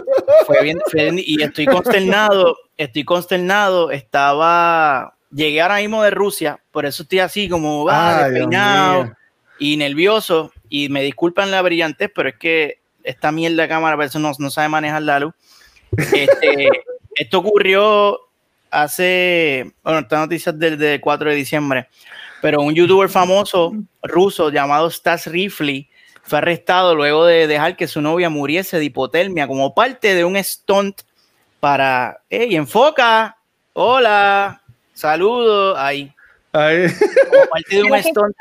fue bien, fue bien- y estoy consternado, estoy consternado, estaba, llegué ahora mismo de Rusia, por eso estoy así como, ah, despeinado y nervioso, y me disculpan la brillantez, pero es que esta mierda de cámara, por eso no, no sabe manejar la luz. Este, (laughs) esto ocurrió hace, bueno, esta noticia es del, del 4 de diciembre, pero un youtuber famoso ruso llamado Stas Rifli fue arrestado luego de dejar que su novia muriese de hipotermia como parte de un stunt para, hey, enfoca, hola, saludos, ahí, Ay, como parte de un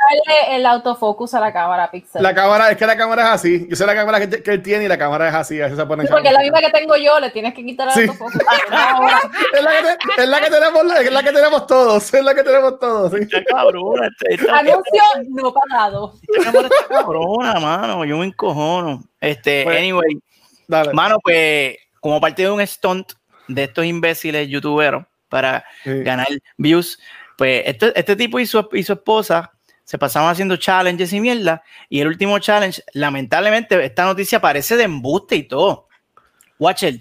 el autofocus a la cámara, Pixel. la cámara, es que la cámara es así. Yo sé la cámara que, que él tiene y la cámara es así. Así se pone Sí, porque es la misma que tengo yo, le tienes que quitar el Sí. autofocus. (laughs) Es la que, te- es la que tenemos, es la que tenemos todos. Es la que tenemos todos. sí. Esta cabrona, esta- esta- Anuncio no pagado. esta está cabrona, mano, yo me encojono. Este, Pues, anyway, Dale. mano, pues, como parte de un stunt de estos imbéciles youtuberos para Sí. ganar views. Pues este, este tipo y su, y su esposa se pasaban haciendo challenges y mierda. Y el último challenge, lamentablemente, esta noticia parece de embuste y todo. Watcher,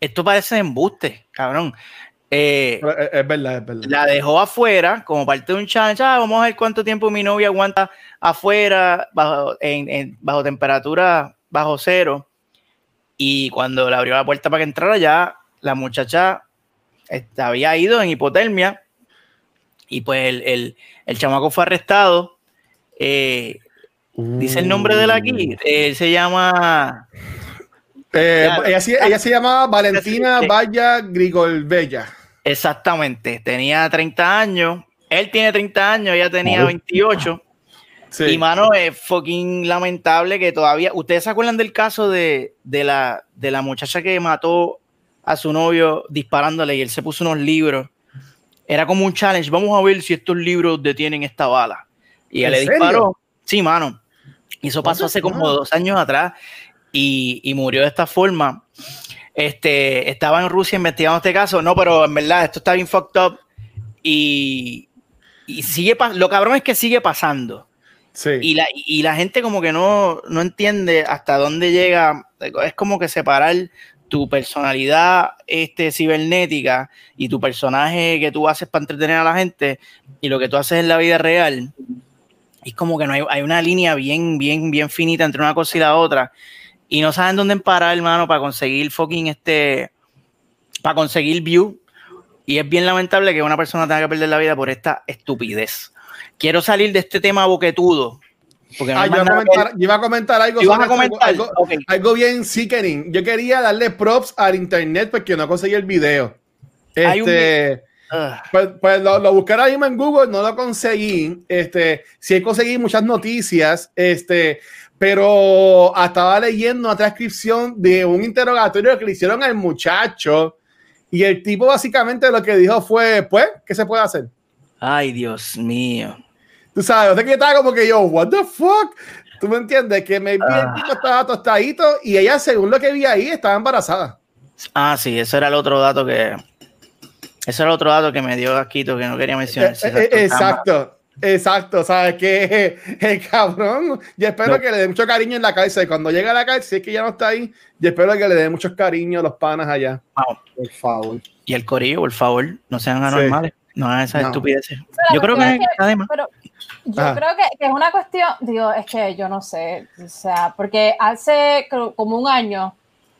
esto parece de embuste, cabrón. eh, Es, es verdad, es verdad. la dejó afuera como parte de un challenge. Ah, vamos a ver cuánto tiempo mi novia aguanta afuera bajo, en, en- bajo temperatura bajo cero. Y cuando le abrió la puerta para que entrara, ya la muchacha este, había ido en hipotermia. Y pues el, el, el chamaco fue arrestado. Eh, dice el nombre de él aquí. Él se llama. Eh, ella, se- ella se llamaba Valentina Sí. Valla Grigolbella. Exactamente. Tenía 30 años. Él tiene 30 años, ella tenía 28. Sí. Y mano, es fucking lamentable que todavía. ¿Ustedes se acuerdan del caso de, de, la, de la muchacha que mató a su novio disparándole y él se puso unos libros? Era como un challenge. Vamos a ver si estos libros detienen esta bala. Y ¿En le serio? disparó. Sí, mano. Y eso pasó hace como dos años atrás y, y murió de esta forma. Este, estaba en Rusia investigando este caso. No, pero en verdad, esto está bien fucked up. Y, y sigue lo cabrón es que sigue pasando. Sí. Y la, y la gente como que no, no entiende hasta dónde llega. Es como que separar tu personalidad este, cibernética y tu personaje que tú haces para entretener a la gente y lo que tú haces en la vida real. Es como que no hay, hay una línea bien, bien, bien finita entre una cosa y la otra. Y no saben dónde parar, hermano, para conseguir fucking este. Para conseguir view. Y es bien lamentable que una persona tenga que perder la vida por esta estupidez. Quiero salir de este tema boquetudo. Porque no Ah, yo, iba a comentar, yo iba a comentar algo, ¿Tú ibas sobre a comentar? algo, algo- Ok. algo bien sickening. Yo quería darle props al internet porque no conseguí el video. Hay un Este, Ugh. pues, pues lo, lo busqué ahora mismo en Google, no lo conseguí. Este, sí conseguí muchas noticias, este, pero estaba leyendo una transcripción de un interrogatorio que le hicieron al muchacho y el tipo básicamente lo que dijo fue, pues, ¿qué se puede hacer? Ay, Dios mío. Tú sabes, o sea que yo estaba como que yo, what the fuck? ¿Tú me entiendes? Que me vi Ah. el tipo estaba tostadito y ella, según lo que vi ahí, estaba embarazada. Ah, sí, ese era el otro dato que. Ese era el otro dato que me dio Aquito que no quería mencionar. Eh, Sí, eh, exacto. exacto, exacto. ¿Sabes que (laughs) El cabrón, yo espero No. que le dé mucho cariño en la cárcel. Cuando llegue a la cárcel, si es que ya no está ahí, yo espero que le dé muchos cariños a los panas allá. Por favor. Y el corillo, por favor, no sean anormales. No hagan esas No. estupideces. Pero Yo creo que, es que- además. Pero yo Ajá. creo que, que es una cuestión, digo, es que yo no sé, o sea, porque hace como un año,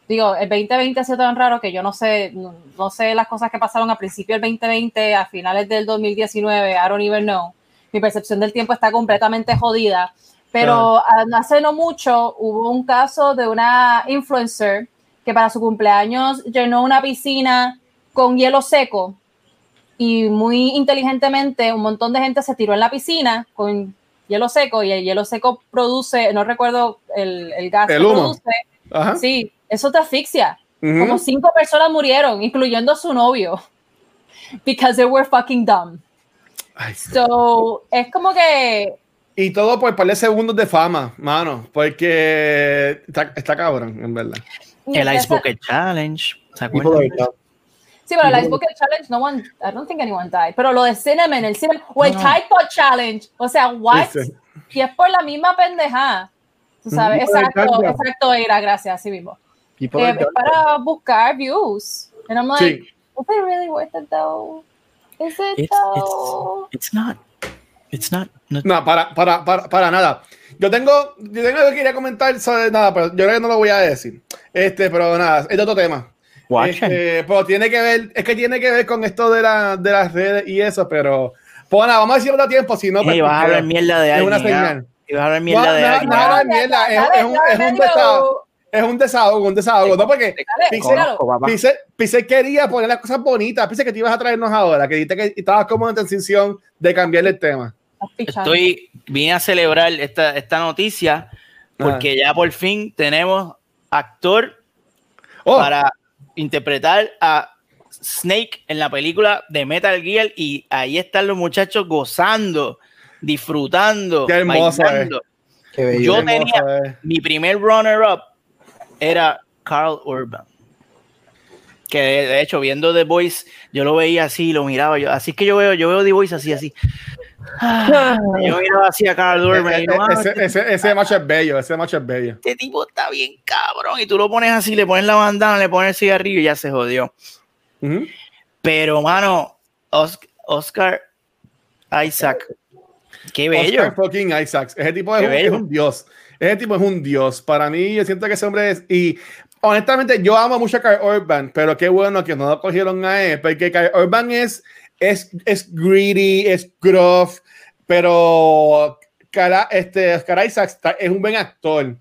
digo, el 2020 ha sido tan raro que yo no sé, no, no sé las cosas que pasaron a principio del 2020, a finales del 2019, I don't even know. Mi percepción del tiempo está completamente jodida. Pero ah, hace no mucho hubo un caso de una influencer que para su cumpleaños llenó una piscina con hielo seco y muy inteligentemente un montón de gente se tiró en la piscina con hielo seco y el hielo seco produce, no recuerdo el, el gas El que humo. produce. Ajá. Sí, eso te asfixia. Ujú. Como cinco personas murieron, incluyendo su novio, (laughs) because they were fucking dumb. Ay, So, es como que Y todo por par de segundos de fama, mano, porque está, está cabrón, en verdad. El Ice Bucket Challenge. ¿Se acuerdan? Sí, pero el Ice Bucket Challenge, no one, I don't think anyone died. Pero lo de Cinnamon, el Cinnamon, o el No. Tide Pod Challenge, o sea, what? Ese. Y es por la misma pendeja. Tú sabes, Ujú. exacto, Exacto. era, gracias, así mismo. Eh, para buscar views. And I'm like, Sí. is it really worth it though? Is it It's, though? it's, it's not. It's not. no- No, para, para, para, para nada. Yo tengo, yo tengo algo que quería comentar sobre nada, pero yo creo que no lo voy a decir. Este, pero nada, es de otro tema. Este, pero tiene que ver, es que tiene que ver con esto de, la, de las redes y eso, pero pues nada, vamos a decir otro tiempo, si no, pues, Ey, vas a hablar mierda de es alguien. una ¿ah? señal. Y vas a hablar No, mierda de alguien. no, ¿ah? no, mierda, es- es un- es un desahogo. Es un desahogo, un desahogo, ¿no? Porque Pixel- quería poner las cosas bonitas, Pixel que te ibas a traernos ahora, que dijiste que estabas como en transición de cambiarle el tema. Estoy, vine a celebrar esta, esta noticia porque ya por fin tenemos actor Oh, para interpretar a Snake en la película de Metal Gear y ahí están los muchachos gozando, disfrutando, Qué hermoso, bailando. Qué bello. Yo tenía- eh. Mi primer runner-up era Carl Urban. Que de, hecho, viendo The Voice, yo lo veía así, lo miraba. Yo, así que yo veo, yo veo The Voice así, así. Yo miraba así a Carl no, ah, ese, ese, ese macho es bello, ese macho es bello. este tipo está bien cabrón. Y tú lo pones así, le pones la bandana, le pones el cigarrillo y ya se jodió. Ujú. Pero, mano, Os- Oscar Isaac, qué bello. Oscar fucking Isaacs. Ese tipo es un, es un dios. Ese tipo es un dios. Para mí, yo siento que ese hombre es. Y honestamente, yo amo mucho a Kyle Urban, pero qué bueno que no lo cogieron a él, porque Kyle Urban es, es, es greedy, es gruff, pero cara, este, Oscar Isaacs está- es un buen actor.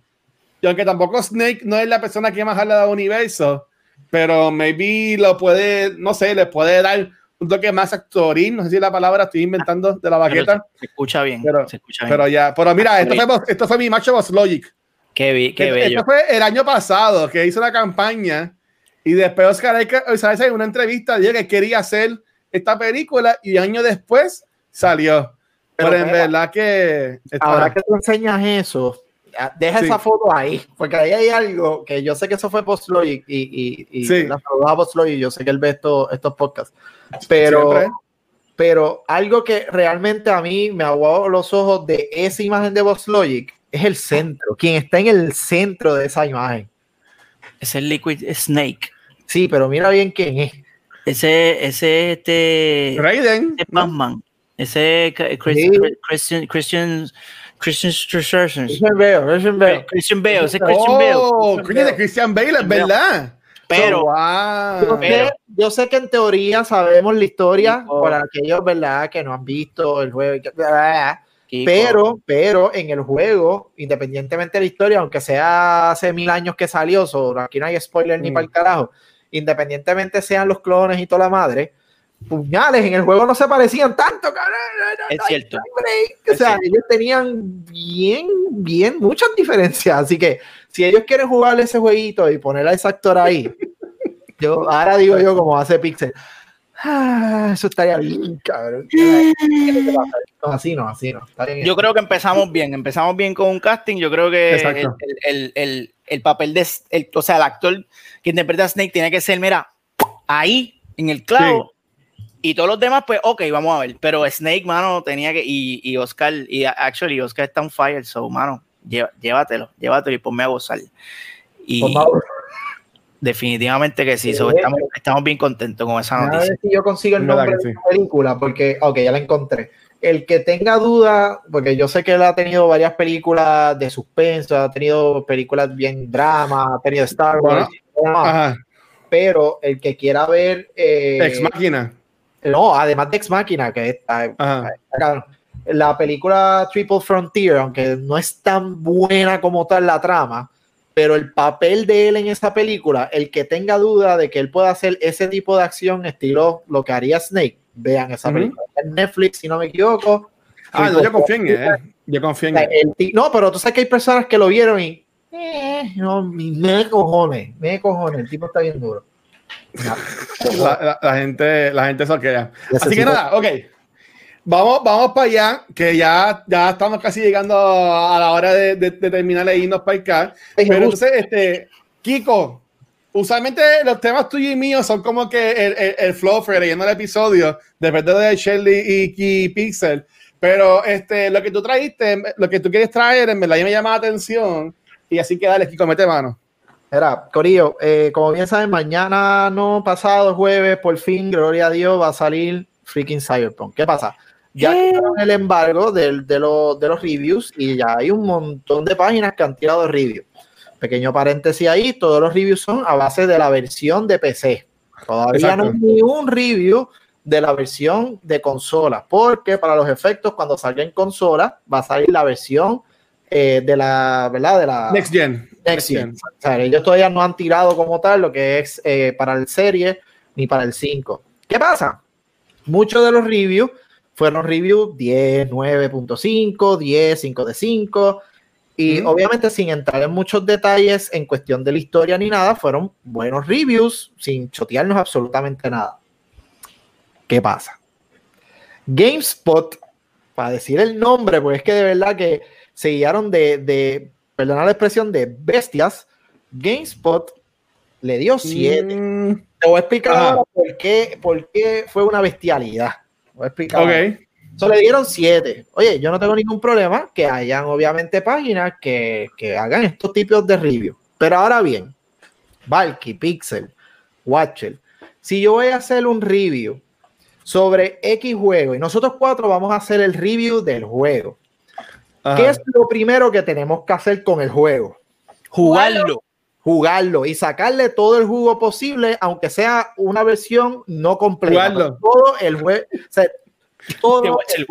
Y aunque tampoco Snake no es la persona que más habla del universo, pero maybe lo puede, no sé, le puede dar un toque más actoril. No sé si la palabra estoy inventando de la baqueta. se, se escucha bien. Pero- se escucha bien. Pero ya, pero mira, esto fue, esto fue mi macho Boss Logic. qué, bi- qué Esto- bello. Esto fue el año pasado que hizo la campaña y después Isaac Oscar Isaac en una entrevista dijo que quería hacer esta película y año después salió. Pero, Pero en mira, verdad que está- Ahora que tú enseñas eso, deja Sí. esa foto ahí, porque ahí hay algo que yo sé que eso fue Postlogic y, y, y Sí. la a Postlogic, yo sé que él ve esto- estos podcasts, pero, Siempre. pero algo que realmente a mí me aguó los ojos de esa imagen de Postlogic es el centro, quien está en el centro de esa imagen. Es Liquid Snake. Sí, pero mira bien quién es. Ese, ese, este. Raiden. Ese ¿no? Batman. Ese Chris- Sí. Christian, Christian, Christian, Christian, Christian Bale, Christian Bale. Christian Bale, ese Christian Bale. Oh, Christian Bale. Christian Bale, es Christian verdad. Pero, So, Yo wow. Pero- sé, yo sé que en teoría sabemos la historia Kiko. para aquellos, ¿verdad?, que no han visto el juego. y que- Kiko, Pero, pero en el juego, independientemente de la historia, aunque sea hace mil años que salió, sobre aquí no hay spoiler ni Mm. para el carajo, independientemente sean los clones y toda la madre, puñales en el juego no se parecían tanto, cabrón. es cierto. O sea, cierto. ellos tenían bien, bien, muchas diferencias. Así que si ellos quieren jugar ese jueguito y poner a ese actor ahí, (laughs) yo ahora digo yo como hace Pixel. Ah, eso estaría bien, cabrón. No, así no, así no. Está bien. Yo creo que empezamos bien, empezamos bien con un casting. Yo creo que el, el- el- el- el papel de, o sea, el actor que interpreta a Snake tiene que ser, mira, ahí, en el clavo. Y todos los demás, pues, ok, vamos a ver. Pero Snake, mano, tenía que, y, y Oscar, y actually, Oscar está on fire, so, mano, lleva- llévatelo, llévatelo y ponme a gozar. Y Por favor, definitivamente que sí, so, Sí. estamos, estamos bien contentos con esa a noticia. ver si yo consigo el nombre que de sí. la película, porque, ok, ya la encontré. El que tenga duda, porque yo sé que él ha tenido varias películas de suspenso, ha tenido películas bien drama, ha tenido Star Wars, Ajá. pero el que quiera ver eh, Ex máquina. No, además de Ex Máquina, que está, la película Triple Frontier, aunque no es tan buena como tal la trama, pero el papel de él en esa película, el que tenga duda de que él pueda hacer ese tipo de acción estilo lo que haría Snake, vean esa película. En Netflix, si no me equivoco. Ah, no, yo confío en él. Yo confío en él. No, pero tú sabes que hay personas que lo vieron y. Eh, no, me cojones, me cojones, el tipo está bien duro. La, la- la gente, la gente soquea. Así que Necesito- nada, ok. Vamos, vamos para allá, que ya, ya estamos casi llegando a la hora de, de- de terminar de irnos para acá. Pero entonces, este, Kiko, usualmente los temas tuyos y míos son como que el, el, el flow leyendo el episodio, depende de Shelly y, y Pixel. Pero este, lo que tú traíste, lo que tú quieres traer, en verdad, ya me llama la atención. Y así que dale, Kiko, mete mano. Mira, Corillo, eh, como bien saben, mañana, no pasado, jueves, por fin, gloria a Dios, va a salir freaking Cyberpunk. ¿Qué pasa? Ya quitaron el embargo del- de, los- de los reviews y ya hay un montón de páginas que han tirado reviews. Pequeño paréntesis ahí, todos los reviews son a base de la versión de PC. Todavía no hay ni un review de la versión de consola, porque para los efectos, cuando salga en consola, va a salir la versión eh, de la, ¿verdad? De la Next Gen. Next Gen. O sea, ellos todavía no han tirado como tal lo que es eh, para el serie ni para el 5. ¿Qué pasa? Muchos de los reviews fueron reviews 10, 9.5, 10, 5 de 5. Y Mm. obviamente sin entrar en muchos detalles en cuestión de la historia ni nada, fueron buenos reviews sin chotearnos absolutamente nada. ¿Qué pasa? GameSpot, para decir el nombre, pues es que de verdad que se guiaron de, de perdona la expresión, de bestias, GameSpot le dio 7. Mm, Te voy a explicar Ajá. ahora por qué, por qué fue una bestialidad. Voy a explicar. ahora. ok. So, le dieron 7. Oye, yo no tengo ningún problema que hayan obviamente páginas que, que hagan estos tipos de reviews. Pero ahora bien, Valky, Pixel, Watcher, si yo voy a hacer un review sobre X juego y nosotros cuatro vamos a hacer el review del juego, Ajá. ¿qué es lo primero que tenemos que hacer con el juego? Jugarlo. Jugarlo y sacarle todo el jugo posible, aunque sea una versión no completa. Jugarlo. Todo el juego, o sea, todo el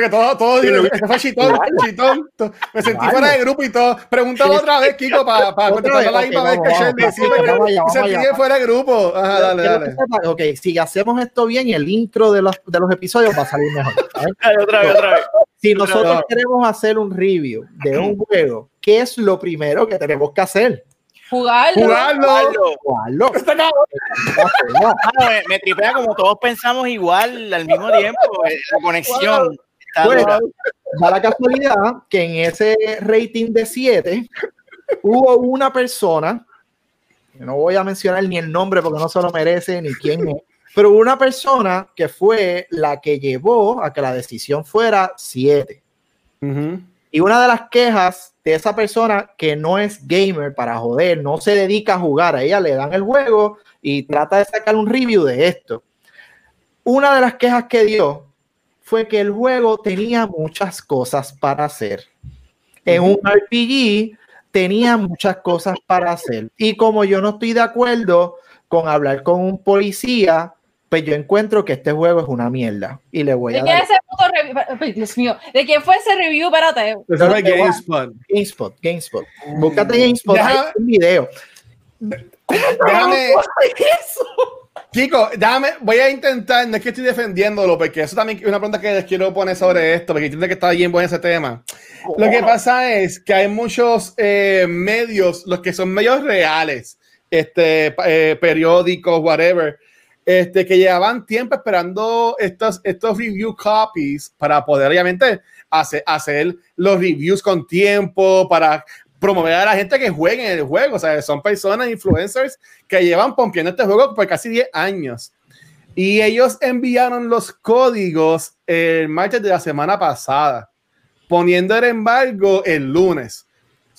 que todo, todo, fue chitón, chitón. Me sentí fuera de grupo y todo. Preguntaba otra vez, Kiko, para pa, Otra contestar vez, la misma vez que me- vamos sentí fuera de grupo. Ajá, dale, dale. Ok, si hacemos esto bien, el intro de los, de los episodios va a salir mejor. (laughs) Dale, otra vez, otra vez. Si nosotros no. queremos hacer un review de un juego, ¿qué es lo primero que tenemos que hacer? Jugarlo. Jugarlo. Jugarlo. Jugarlo. Está. Ah, me, me tripea como todos pensamos igual al mismo tiempo. eh, La conexión. está Bueno, dura. da la casualidad que en ese rating de 7 hubo una persona, no voy a mencionar ni el nombre porque no se lo merece ni quién es, pero hubo una persona que fue la que llevó a que la decisión fuera 7. Ujú. Y una de las quejas de esa persona que no es gamer para joder, no se dedica a jugar, a ella le dan el juego y trata de sacar un review de esto. Una de las quejas que dio fue que el juego tenía muchas cosas para hacer. En un RPG tenía muchas cosas para hacer. Y como yo no estoy de acuerdo con hablar con un policía, pues yo encuentro que este juego es una mierda. Y le voy ¿De a quién dar es ese puto review? (laughs) Ay, Dios mío. ¿De quién fue ese review? Espérate. Eso fue No, no, GameSpot. GameSpot, GameSpot. Búscate GameSpot, Deja- hay un video. (laughs) Déjame. Kiko, déjame, voy a intentar, no es que estoy defendiéndolo, porque eso también es una pregunta que les quiero poner sobre esto, porque entiendo que está bien bueno ese tema. Lo que pasa es que hay muchos eh, medios, los que son medios reales, este, eh, periódicos, whatever, este, que llevaban tiempo esperando estos, estos review copies para poder, obviamente, hacer, hacer los reviews con tiempo, para promover a la gente que juegue en el juego. O sea, son personas, influencers, que llevan pompiendo este juego por casi 10 años. Y ellos enviaron los códigos el martes de la semana pasada, poniendo el embargo el lunes.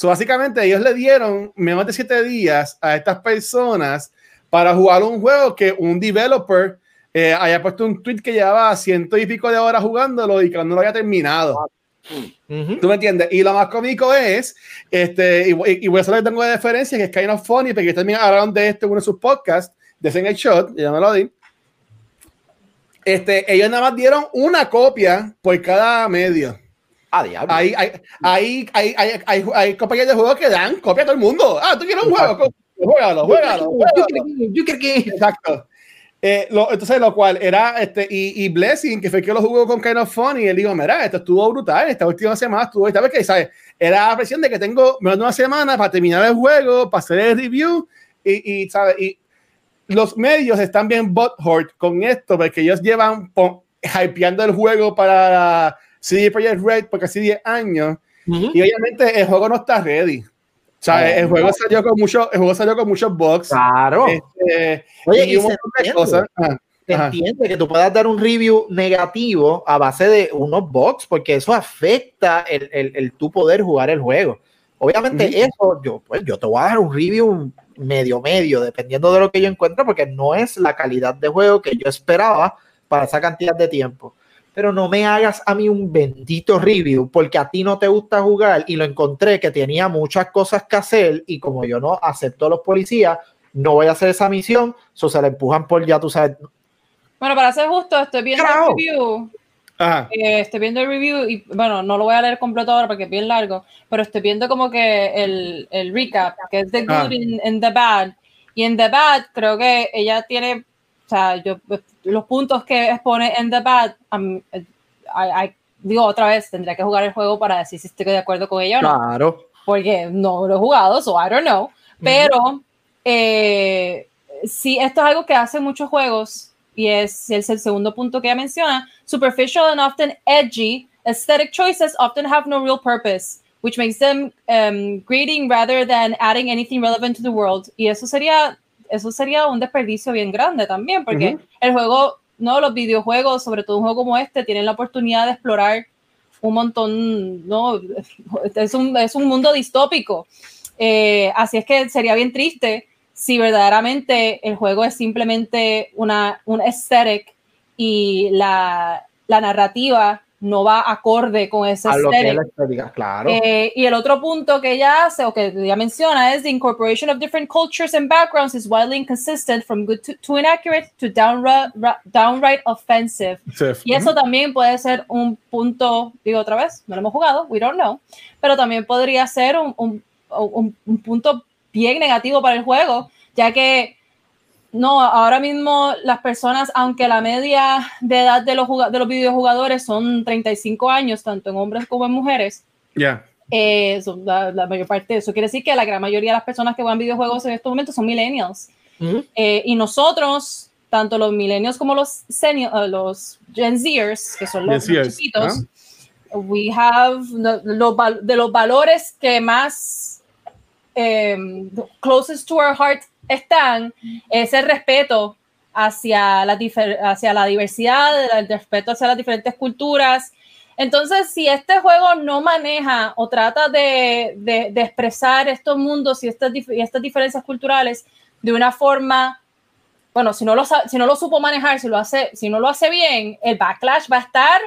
Básicamente, ellos le dieron menos de 7 días a estas personas para jugar un juego que un developer eh, haya puesto un tweet que llevaba ciento y pico de horas jugándolo y que no lo había terminado. ¿Tú me entiendes? Y lo más cómico es, este, y, y, y voy a hacer lo que tengo de diferencia, que es kind of funny, porque también hablaron de esto en uno de sus podcasts, de el Shot, ya me lo di. Este, ellos nada más dieron una copia por cada medio. Ah, diablo. Hay, hay, hay, hay, compañías de juegos que dan copia a todo el mundo. Ah, tú quieres un juego, juégalo, juégalo. Yo creo que- Exacto. Eh, lo- entonces, lo cual era este, y, y Blessing, que fue que lo jugó con Kind of Funny, él dijo: Mira, esto estuvo brutal. Esta última semana estuvo. ¿Sabes qué? ¿Sabes? Era la presión de que tengo menos de una semana para terminar el juego, para hacer el review. Y, y, ¿sabes? Y los medios están bien butthurt con esto, porque ellos llevan po- hypeando el juego para CD Projekt Red por casi 10 años. Ujú. Y obviamente el juego no está ready. O sea, el juego salió con mucho, el juego salió con muchos bugs. Claro. Este, Oye, y y se entiende. cosas. Ajá. Se Ajá. entiende que tú puedas dar un review negativo a base de unos bugs, porque eso afecta el, el, el tu poder jugar el juego. Obviamente, eso, yo, pues, yo te voy a dar un review medio medio, dependiendo de lo que yo encuentre, porque no es la calidad de juego que yo esperaba para esa cantidad de tiempo. Pero no me hagas a mí un bendito review porque a ti no te gusta jugar y lo encontré que tenía muchas cosas que hacer y como yo no acepto a los policías, no voy a hacer esa misión, eso se la empujan por ya tú sabes, Bueno, para ser justo, estoy viendo Claro. el review. Ajá. eh, estoy viendo el review y, bueno, no lo voy a leer completo ahora porque es bien largo, pero estoy viendo como que el, el recap, que es The Good Ah. and, and The Bad. Y en The Bad, creo que ella tiene, o sea, yo, los puntos que expone en The Bad, um, I- I- digo otra vez, tendría que jugar el juego para decir si estoy de acuerdo con ella o no claro. porque no lo he jugado, so I don't know. Pero eh, sí, esto es algo que hacen muchos juegos y es, es el segundo punto que ella menciona. Superficial and often edgy, aesthetic choices often have no real purpose, which makes them um, grading rather than adding anything relevant to the world. Y eso sería, eso sería un desperdicio bien grande también, porque el juego, no, los videojuegos, sobre todo un juego como este, tienen la oportunidad de explorar un montón, no, (laughs) es un, es un mundo distópico. Eh, así es que sería bien triste si verdaderamente el juego es simplemente una, un aesthetic y la, la narrativa no va acorde con ese A lo que es la estética, claro. Eh, y el otro punto que ella hace o que ella menciona es the incorporation of different cultures and backgrounds is widely inconsistent from good to, to inaccurate to downright, downright offensive. Y eso también puede ser un punto, digo otra vez, no lo hemos jugado, we don't know, pero también podría ser un, un, un- un punto bien negativo para el juego, ya que no, ahora mismo las personas, aunque la media de edad de los, de los videojugadores son 35 años, tanto en hombres como en mujeres, Ya. eh, son la, la mayor parte, eso quiere decir que la gran mayoría de las personas que juegan videojuegos en estos momentos son millennials. Ujú. Eh, y nosotros, tanto los millennials como los, senior, uh, los Gen Zers, que son los, chiquitos, we have the- los de los valores que más em, closest to our heart están, es el respeto hacia la, hacia la diversidad, el respeto hacia las diferentes culturas. Entonces, si este juego no maneja o trata de, de- expresar estos mundos y estas, estas diferencias culturales de una forma, bueno, si no, lo, si no lo supo manejar, si, lo hace, si no lo hace bien, el backlash va a estar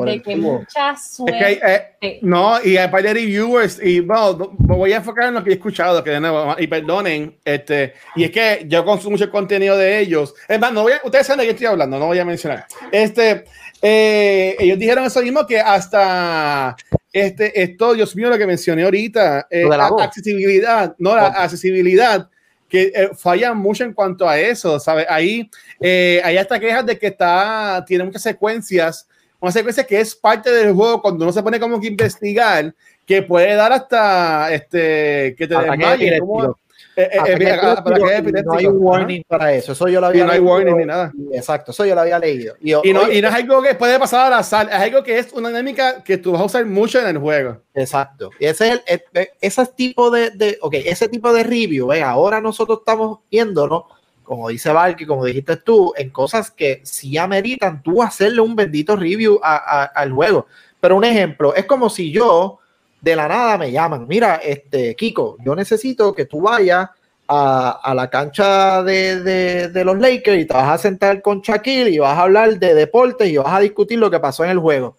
Por de el que tubo. mucha Es suerte. que hay, eh, no, y hay par de reviewers, y bueno, voy a enfocar en lo que he escuchado, que de nuevo, y perdonen, este, y es que yo consumo mucho contenido de ellos. Es más, no voy a- ustedes saben de qué estoy hablando, no voy a mencionar. Este, eh, ellos dijeron eso mismo que hasta este, esto, Dios mío, lo que mencioné ahorita, eh, la accesibilidad, no, la Ok. accesibilidad, que eh, fallan mucho en cuanto a eso, ¿sabes? Ahí eh, hay hasta quejas de que está, tiene muchas secuencias, una secuencia que es parte del juego cuando uno se pone como que investigar, que puede dar hasta este que te Ataque desmaye, como- epiléptico. eh, eh, ataque y no hay un ajá. warning para eso. Eso yo lo Y había no hay leído. warning ni nada. Exacto, eso yo lo había leído. Y, Y no, oye, y no es algo que puede pasar al azar, es algo que es una dinámica que tú vas a usar mucho en el juego. Exacto. Y ese es el, ese tipo de, de, ok, ese tipo de review, ve, ahora nosotros estamos viéndonos, como dice Valky, como dijiste tú, en cosas que sí ameritan tú hacerle un bendito review a- a- al juego. Pero un ejemplo, es como si yo de la nada me llaman, mira, este, Kiko, yo necesito que tú vayas a, a la cancha de, de- de los Lakers y te vas a sentar con Shaquille y vas a hablar de deportes y vas a discutir lo que pasó en el juego.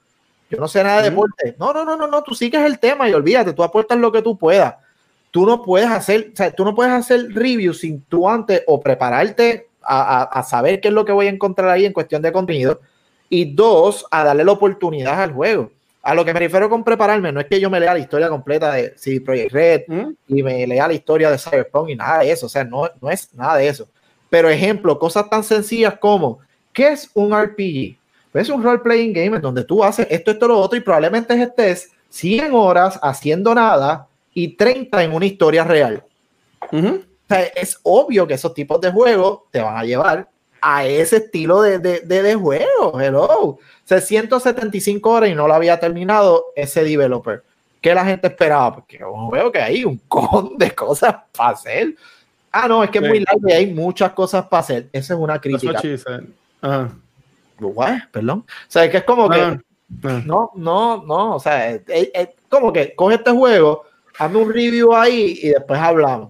Yo no sé nada de Ujú. deporte. No, no, no, no, no, tú sigues el tema y olvídate, tú apuestas lo que tú puedas. Tú no puedes hacer, o sea, tú no puedes hacer review sin tú antes o prepararte a, a- a saber qué es lo que voy a encontrar ahí en cuestión de contenido. Y dos, a darle la oportunidad al juego. A lo que me refiero con prepararme, no es que yo me lea la historia completa de CD Projekt Red ¿Mm? y me lea la historia de Cyberpunk y nada de eso, o sea, no, no es nada de eso. Pero ejemplo, cosas tan sencillas como, ¿qué es un RPG? Pues es un role-playing game en donde tú haces esto, esto, lo otro y probablemente estés 100 horas haciendo nada y 30 en una historia real. Ujú. O sea, es obvio que esos tipos de juegos te van a llevar a ese estilo de, de, de, de juego. Hello. O sea, 175 horas y no lo había terminado ese developer. ¿Qué la gente esperaba? Porque un juego que hay un con de cosas para hacer. Ah, no, es que es Sí. muy largo y hay muchas cosas para hacer. Esa es una crítica. Ajá. What? Perdón. O sea, es que es como que Ah, ah. no, no, no. O sea, es, es- es como que coge este juego, hazme un review ahí y después hablamos.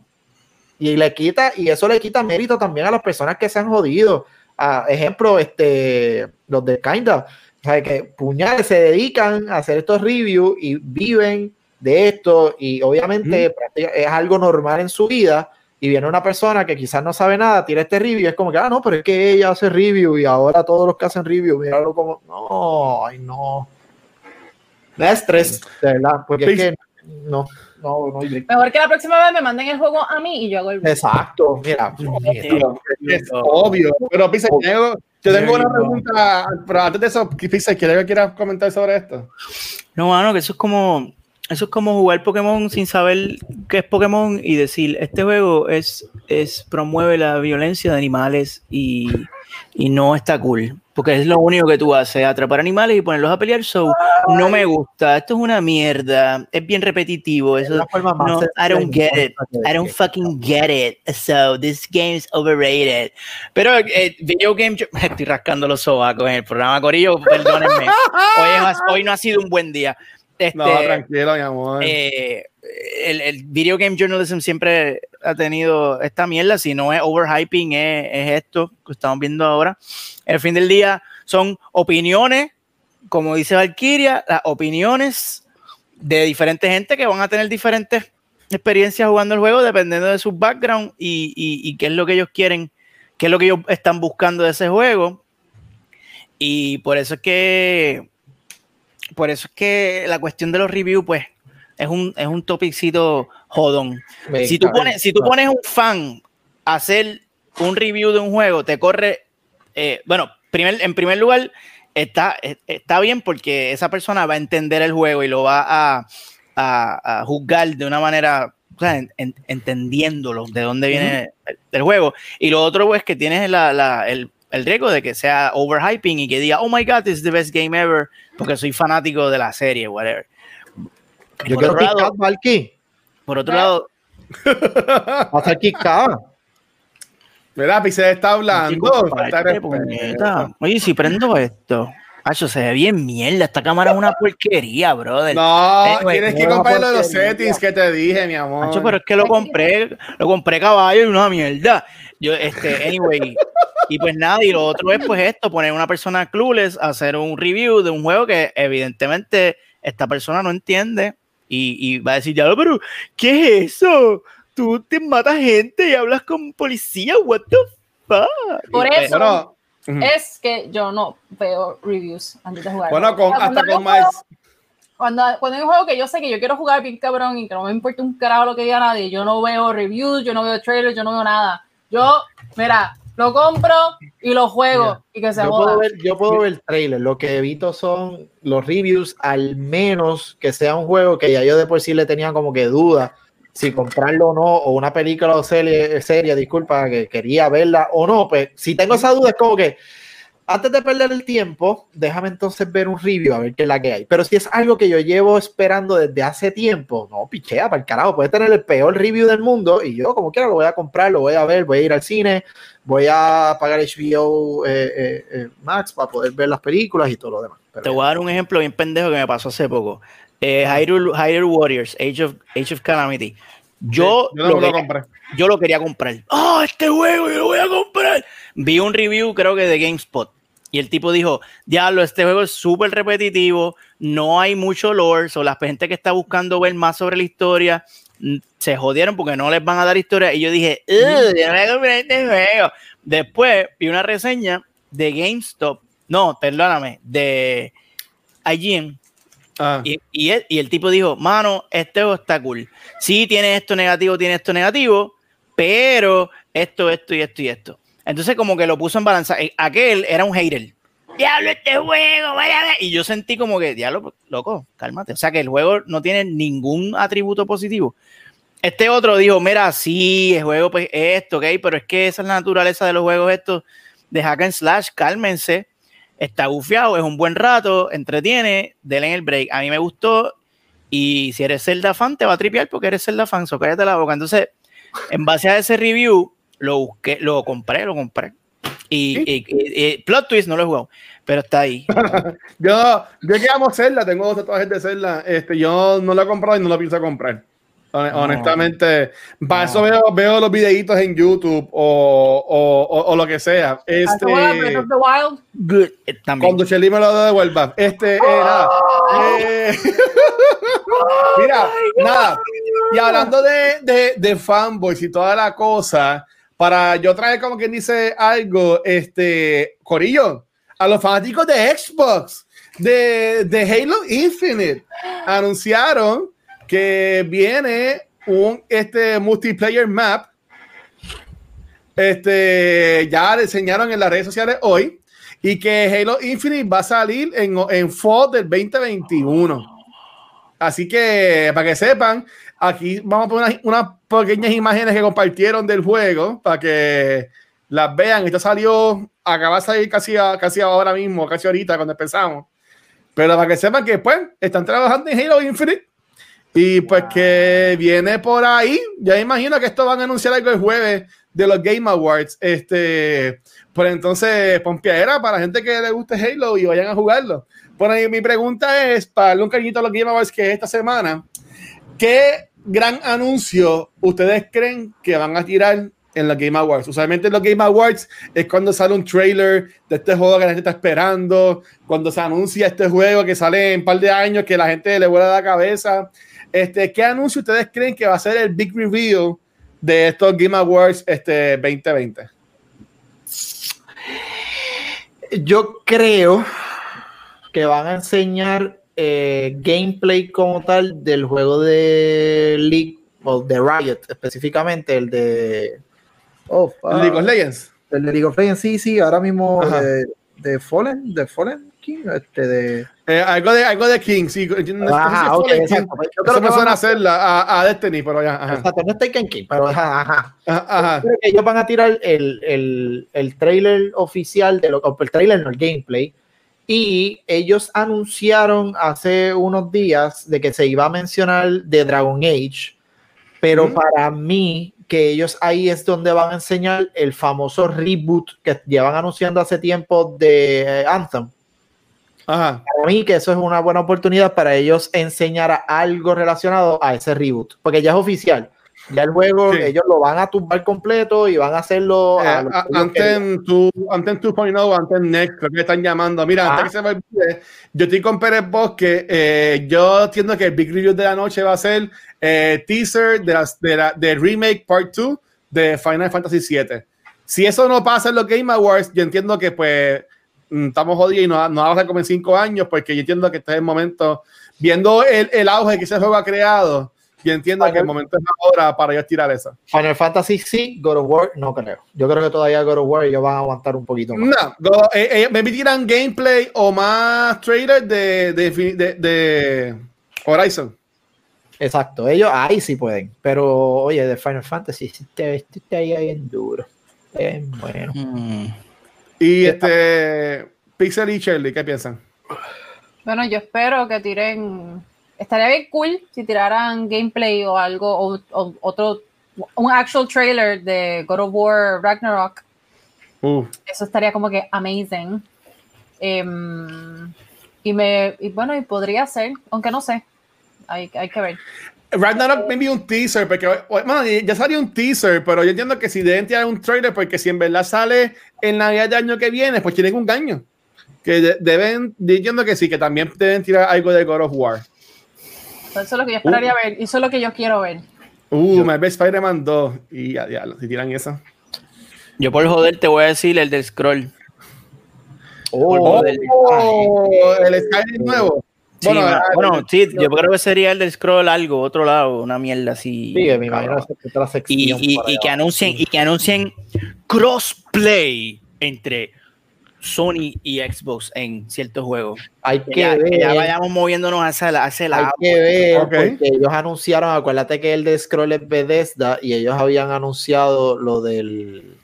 Y le quita, y eso le quita mérito también a las personas que se han jodido. A ejemplo, este, los de Kinda, o sea, que puñales se dedican a hacer estos reviews y viven de esto, y obviamente es algo normal en su vida. Y viene una persona que quizás no sabe nada, tira este review, y es como que, ah, no, pero es que ella hace review y ahora todos los que hacen review, míralo como, no, ay, no. Da estrés, de verdad, porque es que no, no, no hay break. Mejor que la próxima vez me manden el juego a mí y yo hago el Exacto, mira, Es obvio. Pero, Pisa, yo tengo, yo tengo una pregunta. Pero antes de eso, Pisa, ¿quieres que quieras comentar sobre esto? No, mano, que eso es como. Eso es como jugar Pokémon sin saber qué es Pokémon y decir, este juego es, es promueve la violencia de animales y, y no está cool. Porque es lo único que tú haces, atrapar animales y ponerlos a pelear. So, no me gusta. Esto es una mierda. Es bien repetitivo. es Eso, no, I don't get it. I don't fucking get it. So this game's overrated. Pero eh, video game, yo- (laughs) me estoy rascando los sobacos en el programa Corillo, perdónenme. Hoy, hoy no ha sido un buen día. Este, No, tranquilo, mi amor. eh, el, el video game journalism siempre ha tenido esta mierda, si no es overhyping, es, es esto que estamos viendo ahora. El fin del día son opiniones, como dice Valkyria, las opiniones de diferentes gente que van a tener diferentes experiencias jugando el juego dependiendo de su background y, y- y qué es lo que ellos quieren, qué es lo que ellos están buscando de ese juego. Y por eso es que, por eso es que la cuestión de los reviews, pues, es un, es un topicito jodón. Me Si tú, pones, si tú pones un fan a hacer un review de un juego, te corre, eh, bueno, primer, en primer lugar, está, eh, está bien porque esa persona va a entender el juego y lo va a, a- a juzgar de una manera, o sea, en- en- entendiéndolo, de dónde viene el, el juego. Y lo otro, pues, que tienes la- la- el, el riesgo de que sea overhyping y que diga, oh my god, this is the best game ever, porque soy fanático de la serie, whatever. Yo por quiero otro lado- Valky. Por otro lado, Va a ser. Mira, Pixel está hablando. Chico. Oye, si prendo esto. Acho, se ve bien mierda. Esta cámara es una porquería, brother. No, Anyway, tienes que comprar lo de los settings que te dije, mi amor. Acho, pero es que lo compré, lo compré caballo y una mierda. Yo, este, anyway. Y pues nada, y lo otro es pues esto, poner una persona clueless a hacer un review de un juego que evidentemente esta persona no entiende y, y va a decir, ya, pero ¿qué es eso? Tú te matas gente y hablas con policía, what the fuck? Por Y, pues, eso- Bueno. Es que yo no veo reviews antes de jugar. bueno con, hasta con más. Cuando, cuando hay un juego que yo sé que yo quiero jugar bien cabrón y que no me importa un carajo lo que diga nadie, yo no veo reviews, yo no veo trailers, yo no veo nada. Yo, mira, lo compro y lo juego y que se Yo joda. puedo, ver, yo puedo ver el trailer. Lo que evito son los reviews, al menos que sea un juego que ya yo de por sí le tenía como que duda si comprarlo o no, o una película o serie, serie, disculpa, que quería verla o no. Pues si tengo esa duda, es como que antes de perder el tiempo, déjame entonces ver un review a ver qué es la que hay. Pero si es algo que yo llevo esperando desde hace tiempo, no, pichea para el carajo, puede tener el peor review del mundo y yo como quiera lo voy a comprar, lo voy a ver, voy a ir al cine, voy a pagar HBO eh, eh, eh, Max para poder ver las películas y todo lo demás. Pero Te voy a dar un ejemplo bien pendejo que me pasó hace poco. Eh, Hyrule, Hyrule Warriors, Age of, Age of Calamity. Yo, lo quería- compré. yo lo quería comprar. ¡Ah, este juego yo lo voy a comprar! Vi un review, creo que de GameSpot. Y el tipo dijo, diablo, este juego es súper repetitivo, no hay mucho lore, o la gente que está buscando ver más sobre la historia, mm, se jodieron porque no les van a dar historia. Y yo dije, "Ugh, yo no voy a comprar este juego. Después vi una reseña de GameStop, no, perdóname, de IGN, Ah. y, el, tipo dijo, mano, este está cool. Sí, tiene esto negativo, tiene esto negativo, pero esto, esto y esto y esto. Entonces como que lo puso en balanza. Eh, Aquel era un hater. Diablo, este juego, vaya a ver". Y yo sentí como que, diablo, loco, cálmate. O sea que el juego no tiene ningún atributo positivo. Este otro dijo, mira, sí, el juego pues esto, ok, pero es que esa es la naturaleza de los juegos estos de hack and slash, cálmense está gufiado, es un buen rato, entretiene, denle en el break. A mí me gustó y si eres Zelda fan te va a tripear porque eres Zelda fan, so cállate la boca. Entonces, en base a ese review, lo busqué, lo compré, lo compré. Y, y- y- y plot twist no lo he jugado, pero está ahí. (laughs) Yo, yo que amo Zelda, tengo dos tatuajes de Zelda. Este, yo no lo he comprado y no lo pienso comprar. Hon- Honestamente, para eso veo, veo los videitos en YouTube o, o, o- o lo que sea. ¿Has jugado Breath Este, of the Wild? Good. Eh, También. cuando Shelly me lo devuelva. Este, eh, nada. Eh, (laughs) mira, nada. Y hablando de, de, de fanboys y toda la cosa, para yo traer como quien dice algo, este, Corillo, a los fanáticos de Xbox, de, de Halo Infinite, anunciaron que viene un este, multiplayer map. Este, ya le enseñaron en las redes sociales hoy y que Halo Infinite va a salir en, en fall del 2021. Así que para que sepan, aquí vamos a poner unas, unas pequeñas imágenes que compartieron del juego para que las vean. Esto salió, acaba de salir casi, a- casi ahora mismo, casi ahorita cuando empezamos. Pero para que sepan que pues están trabajando en Halo Infinite Y pues que viene por ahí. Ya imagino que esto van a anunciar algo el jueves de los Game Awards. Este, pues entonces, pompeadera para la gente que le guste Halo y vayan a jugarlo. Por ahí mi pregunta es, para darle un cariñito a los Game Awards que es esta semana, ¿qué gran anuncio ustedes creen que van a tirar en los Game Awards? Usualmente en los Game Awards es cuando sale un trailer de este juego que la gente está esperando, cuando se anuncia este juego que sale en un par de años que la gente le vuela la cabeza. Este, ¿Qué anuncio ustedes creen que va a ser el big reveal de estos Game Awards este, 2020? Yo creo que van a enseñar eh, gameplay como tal del juego de League o de Riot específicamente, el de oh, ¿El League of Legends. el de League of Legends, sí, sí, ahora mismo de Fallen, de Fallen King, este de Eh, algo, de, algo de King, sí. No sé si Ajá, es ok, Fallen King. Yo Eso creo que me suena a- hacerla a, a Destiny, pero ya. Ajá. Exacto, no es Taken King, pero ajá, ajá. Ajá, ajá. Creo que ellos van a tirar el, el, el trailer oficial, de lo, el trailer, no el gameplay. Y ellos anunciaron hace unos días de que se iba a mencionar de Dragon Age, pero Mm. para mí, que ellos ahí es donde van a enseñar el famoso reboot que llevan anunciando hace tiempo de eh, Anthem. Ajá. Para mí, que eso es una buena oportunidad para ellos enseñar a algo relacionado a ese reboot, porque ya es oficial. Ya el juego, Sí. ellos lo van a tumbar completo y van a hacerlo. Eh, a lo que a- ellos querían. Anthem 2, Anthem 2.0, Anthem Next, creo que están llamando. Mira, Ah. antes que se me olvide, yo estoy con Pérez Bosque. eh, yo entiendo que el Big Review de la noche va a ser eh, teaser de, las, de la de remake Part 2 de Final Fantasy VII. Si eso no pasa en los Game Awards, yo entiendo que pues estamos jodidos y no, no vamos a como en cinco años, porque yo entiendo que este es el momento, viendo el, el auge que ese juego ha creado, yo entiendo que el momento es ahora para ellos tirar eso. Final Fantasy sí, God of War no creo. Yo creo que todavía God of War ellos van a aguantar un poquito más. No, go- eh, eh, me tiran gameplay o más trailer de, de, de, de Horizon. Exacto, ellos ahí sí pueden. Pero oye, de Final Fantasy, este, este está ahí bien duro. Es bueno. Mm. Y ¿Qué este Pixel y Shirley, ¿qué piensan? Bueno, yo espero que tiren. Estaría bien cool si tiraran gameplay o algo, o, o otro, un actual trailer de God of War Ragnarok. Uh, Eso estaría como que amazing. Em, y me, y bueno, y podría ser, aunque no sé. Hay, hay que ver. Ragnarok maybe un teaser, porque bueno, ya salió un teaser, pero yo entiendo que si deben tirar un trailer, porque si en verdad sale en Navidad del año que viene, pues tienen un gaño. Que de- deben, yo entiendo que sí, que también deben tirar algo de God of War. Eso es lo que yo esperaría ver. Y eso es lo que yo quiero ver. Uh, Marvel Spider-Man 2. Y ya, ya, si tiran eso. Yo por joder te voy a decir el del scroll. Oh. Oh, el Skyrim nuevo. Sí, Bueno, ma- ah, bueno, sí, yo creo que sería el del scroll algo, otro lado, una mierda así. sí, me imagino otra y, sección y- que anuncien y que anuncien crossplay entre Sony y Xbox en ciertos juegos. Hay Que que ya, que ver. ya vayamos moviéndonos hacia, la- hacia Hay la que ver, Ok. porque ellos anunciaron, acuérdate que el de Scroll es Bethesda y ellos habían anunciado lo del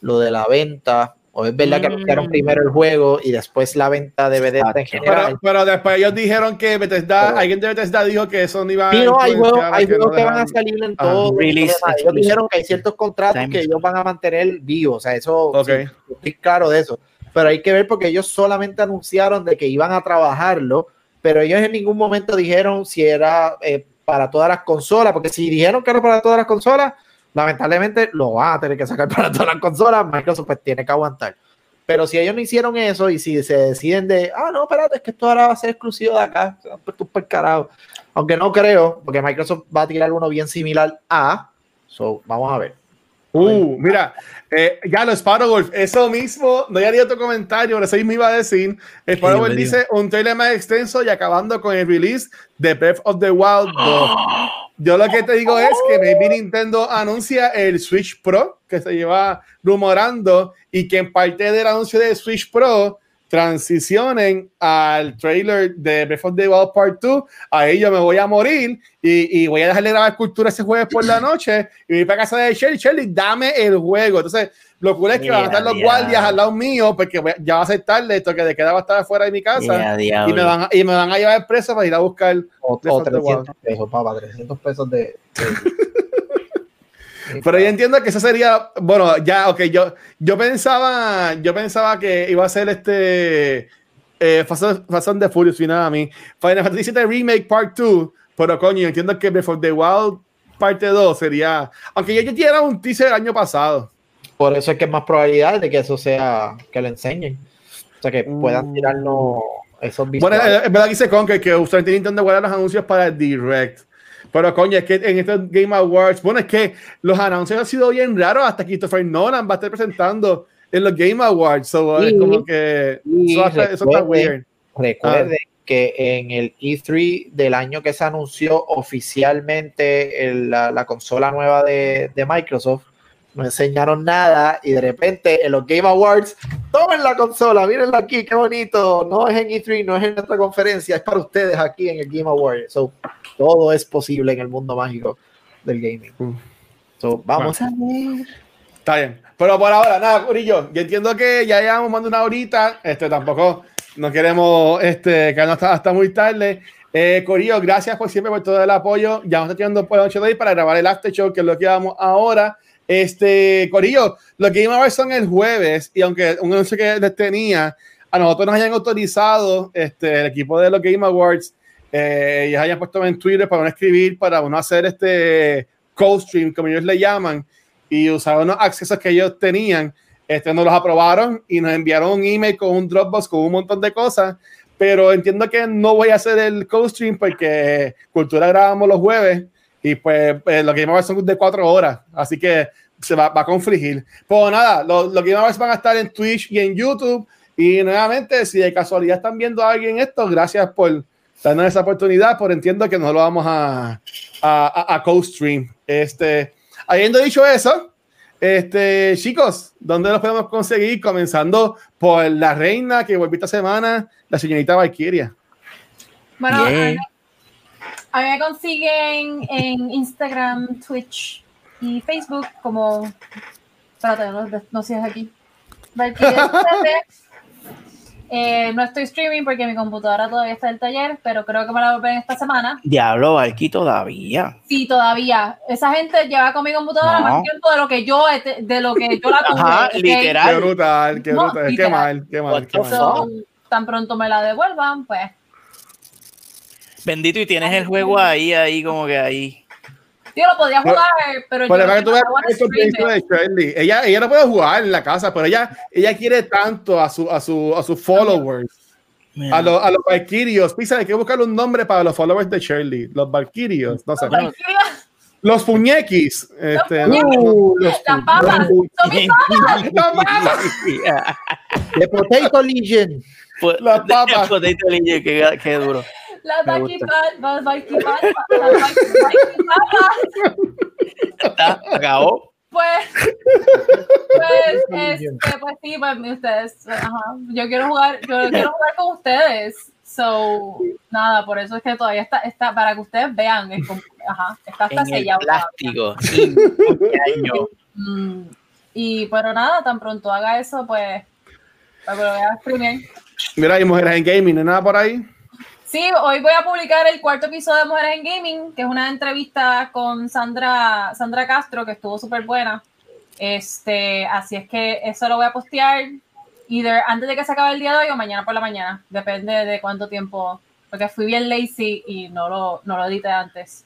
lo de la venta, o es verdad que Mm. anunciaron primero el juego y después la venta de Bethesda en general. Pero, pero después ellos dijeron que Bethesda, Pero- alguien de Bethesda dijo que eso no iba Sí, no, hay juegos, a hay que no juegos que van a salir en Ajá. todo. Release Ellos dijeron que hay ciertos contratos Time que ellos van a mantener vivos, o sea, eso Ok. sí, estoy claro de eso. Pero hay que ver porque ellos solamente anunciaron de que iban a trabajarlo, pero ellos en ningún momento dijeron si era eh, para todas las consolas, porque si dijeron que era para todas las consolas, lamentablemente lo van a tener que sacar para todas las consolas, Microsoft pues, tiene que aguantar. Pero si ellos no hicieron eso y si se deciden de, ah, no, espérate, es que esto ahora va a ser exclusivo de acá, tu por carajo. Aunque no creo, porque Microsoft va a tirar uno bien similar a, so, vamos a ver. Uh, mira, eh, ya lo Sparrow eso mismo, no ya di otro comentario, pero eso mismo iba a decir. Sparrow Sí, dice un trailer más extenso y acabando con el release de Breath of the Wild 2. Yo lo que te digo es que maybe Nintendo anuncia el Switch Pro que se lleva rumorando y que en parte del anuncio de Switch Pro transicionen al trailer de Breath of the Wild Part 2. Ahí yo me voy a morir y, y voy a dejarle grabar cultura ese jueves por la noche y voy para casa de Shelly. Shelly, dame el juego. Entonces, lo cool es que van a estar los guardias al lado mío porque voy- ya va a ser tarde. Esto que de queda va a estar afuera de mi casa Yeah, y, me van a, y me van a llevar preso para ir a buscar. O, o of the Wild. 300 pesos, papá, 300 pesos de. de- (laughs) Pero yo entiendo que eso sería, bueno, ya, ok, yo, yo pensaba, yo pensaba que iba a ser este eh, Fast and the Furious, nada a mí. Final Fantasy VII Remake Part 2, pero coño, yo entiendo que of the Wild Parte 2 sería, aunque yo ya diera un teaser el año pasado. Por eso es que es más probabilidad de que eso sea, que lo enseñen. O sea, que puedan Mm. tirarnos esos Bueno, visuales. es verdad que dice Conker que usualmente Nintendo guarda los anuncios para el Direct. Pero coño, es que en estos Game Awards, bueno, es que los anuncios han sido bien raros hasta Christopher Nolan va a estar presentando en los Game Awards. So, es como que eso, está- eso está weird. Recuerden Ah. que en el E3 del año que se anunció oficialmente el- la, la consola nueva de, de Microsoft, no enseñaron nada y de repente en los Game Awards, tomen la consola, mírenla aquí, qué bonito. No es en E3, no es en nuestra conferencia, es para ustedes aquí en el Game Awards. So, todo es posible en el mundo mágico del gaming. So, vamos a ver. Está bien. Pero por ahora, nada, Curillo. Yo entiendo que ya llevamos más de una horita. Este, tampoco no queremos este, que no hasta, hasta muy tarde. Eh, Corillo, gracias por siempre por todo el apoyo. Ya vamos tirando por la noche de hoy para grabar el after show, que es lo que vamos ahora. Este, Corillo, los Game Awards son el jueves y aunque un anuncio que les tenía, a nosotros nos hayan autorizado este, el equipo de los Game Awards eh, y hayan puesto en Twitter para uno escribir, para uno hacer este co-stream, como ellos le llaman, y usar unos accesos que ellos tenían. Este, nos los aprobaron y nos enviaron un email con un Dropbox con un montón de cosas, pero entiendo que no voy a hacer el co-stream porque Cultura grabamos los jueves y pues eh, los Game Awards son de cuatro horas, así que se va, va a confligir. Pues nada, los, los Game Awards van a estar en Twitch y en YouTube y nuevamente, si de casualidad están viendo a alguien esto, gracias por darnos esa oportunidad, por entiendo que no lo vamos a, a, a- a co-stream. Este, habiendo dicho eso, este, chicos, ¿dónde los podemos conseguir? Comenzando por la reina que volvió esta semana, la señorita Valkyria. Bueno, Yeah. a, mí, a mí me consiguen en Instagram, Twitch y Facebook como. Espérate, no, no sé si es aquí. Eh, no estoy streaming porque mi computadora todavía está en el taller, pero creo que me la volveré esta semana. Diablo, Valky todavía. Sí, todavía. Esa gente lleva con mi computadora No. más tiempo de lo que yo, he- de lo que yo la tuve. Ajá, literal. Qué brutal, qué No, brutal, qué mal, qué mal, qué mal. So, tan pronto me la devuelvan, pues. Bendito, y tienes el juego ahí, ahí, como que ahí. Yo lo podía jugar, pero Por yo que tú no contexto it. de Shirley. Ella, ella no puede jugar en la casa, pero ella, ella quiere tanto a, su, a, su, a sus followers, Mira. a, los, a los Valkyrios. Pisa, hay que buscarle un nombre para los followers de Shirley. Los Valkyrios, no sé. Valkyria, Los puñequis. Este, Los ¿no? Uh, los Las papas, son mis de (laughs) (laughs) Potato Legion. Las (laughs) papas. Potato Legion, qué, qué duro. Las. Pat- las Pat- las papas. Está, acabó. Pues, pues, (laughs) este, pues sí, pues ustedes, ajá, yo quiero jugar, yo quiero jugar con ustedes. So, nada, por eso es que todavía está, está para que ustedes vean, es como- ajá, está hasta En el sellado. plástico. Sí, qué año. Mm, y pero nada, tan pronto haga eso, pues, pues lo voy a exprimir. Mira, hay mujeres en gaming, ¿no hay nada por ahí? Sí, hoy voy a publicar el cuarto episodio de Mujeres en Gaming, que es una entrevista con Sandra, Sandra Castro, que estuvo súper buena. Este, así es que eso lo voy a postear either antes de que se acabe el día de hoy o mañana por la mañana. Depende de cuánto tiempo, porque fui bien lazy y no lo, no lo edité antes.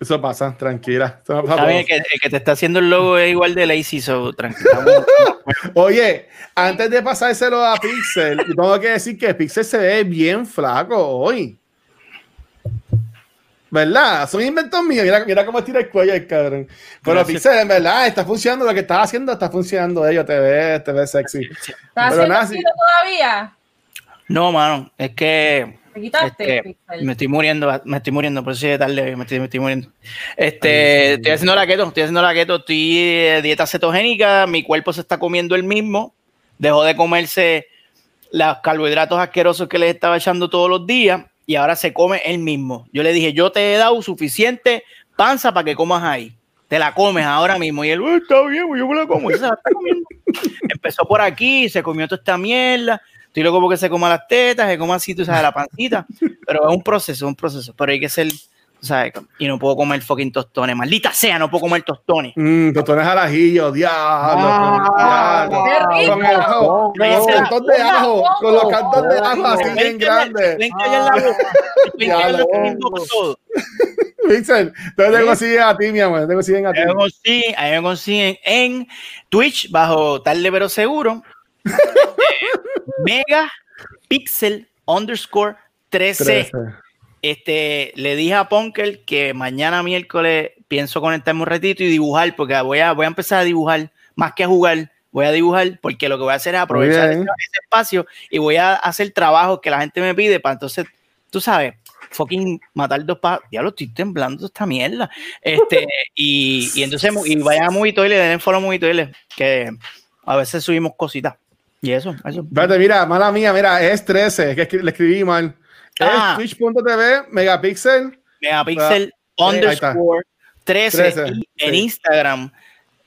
Eso pasa, tranquila. Eso pasa el que, el que te está haciendo el logo es igual de lazy, so tranquilo. (laughs) Oye, antes de pasárselo a Pixel, tengo que decir que Pixel se ve bien flaco hoy. ¿Verdad? Son inventos míos. Mira, mira cómo tira el cuello el cabrón. Pero Gracias. Pixel, en verdad, está funcionando. Lo que estás haciendo está funcionando. Ello te ve, te ve sexy. ¿Estás haciendo nada, todavía? No, mano, es que ¿Te quitaste? Este, Pixel? me estoy muriendo, me estoy muriendo, por eso llegué tarde, me estoy, me estoy muriendo. Este, estoy haciendo la keto, estoy haciendo la keto, estoy eh, dieta cetogénica, mi cuerpo se está comiendo el mismo, dejó de comerse los carbohidratos asquerosos que les estaba echando todos los días y ahora se come él mismo. Yo le dije, yo te he dado suficiente panza para que comas ahí. Te la comes ahora mismo. Y él, "Eh, está bien, yo me la como. Y se la está comiendo. (laughs) Empezó por aquí, se comió toda esta mierda. Estoy loco porque se coma las tetas, se coma así, tú sabes, la pancita. (laughs) Pero es un proceso, es un proceso. Pero hay que ser, tú sabes, y no puedo comer fucking tostones. Maldita sea, no puedo comer tostones. Mmm, tostones al ajillo, diablo. Ah, diablo. Con el ajo, con los cantos de ajo, con los cantos de ajo así Ven bien grandes. ven que en la boca. Ven que Ya, en la boca. Vincent, ¿dónde te consiguen a ti, mi amor? ¿Dónde consiguen a ti? Ahí me consiguen en Twitch bajo tarde pero seguro. (laughs) Mega Pixel underscore 13. Trece. Este, le dije a Ponkel que mañana miércoles pienso conectarme un ratito y dibujar, porque voy a, voy a empezar a dibujar más que a jugar. Voy a dibujar porque lo que voy a hacer es aprovechar ese, espacio y voy a hacer trabajos que la gente me pide para entonces, tú sabes, fucking matar dos pájaros. Ya lo estoy temblando esta mierda. Este, y, y entonces, y vayan a Movie Toilet, den follow a Movie Toilet, que a veces subimos cositas. Y eso, eso. Espérate, mira, mala mía, mira, es 13, que le escribí mal. Ah. Es twitch.tv, megapixel. Megapixel Ah, underscore 13, 13, y en sí. Instagram,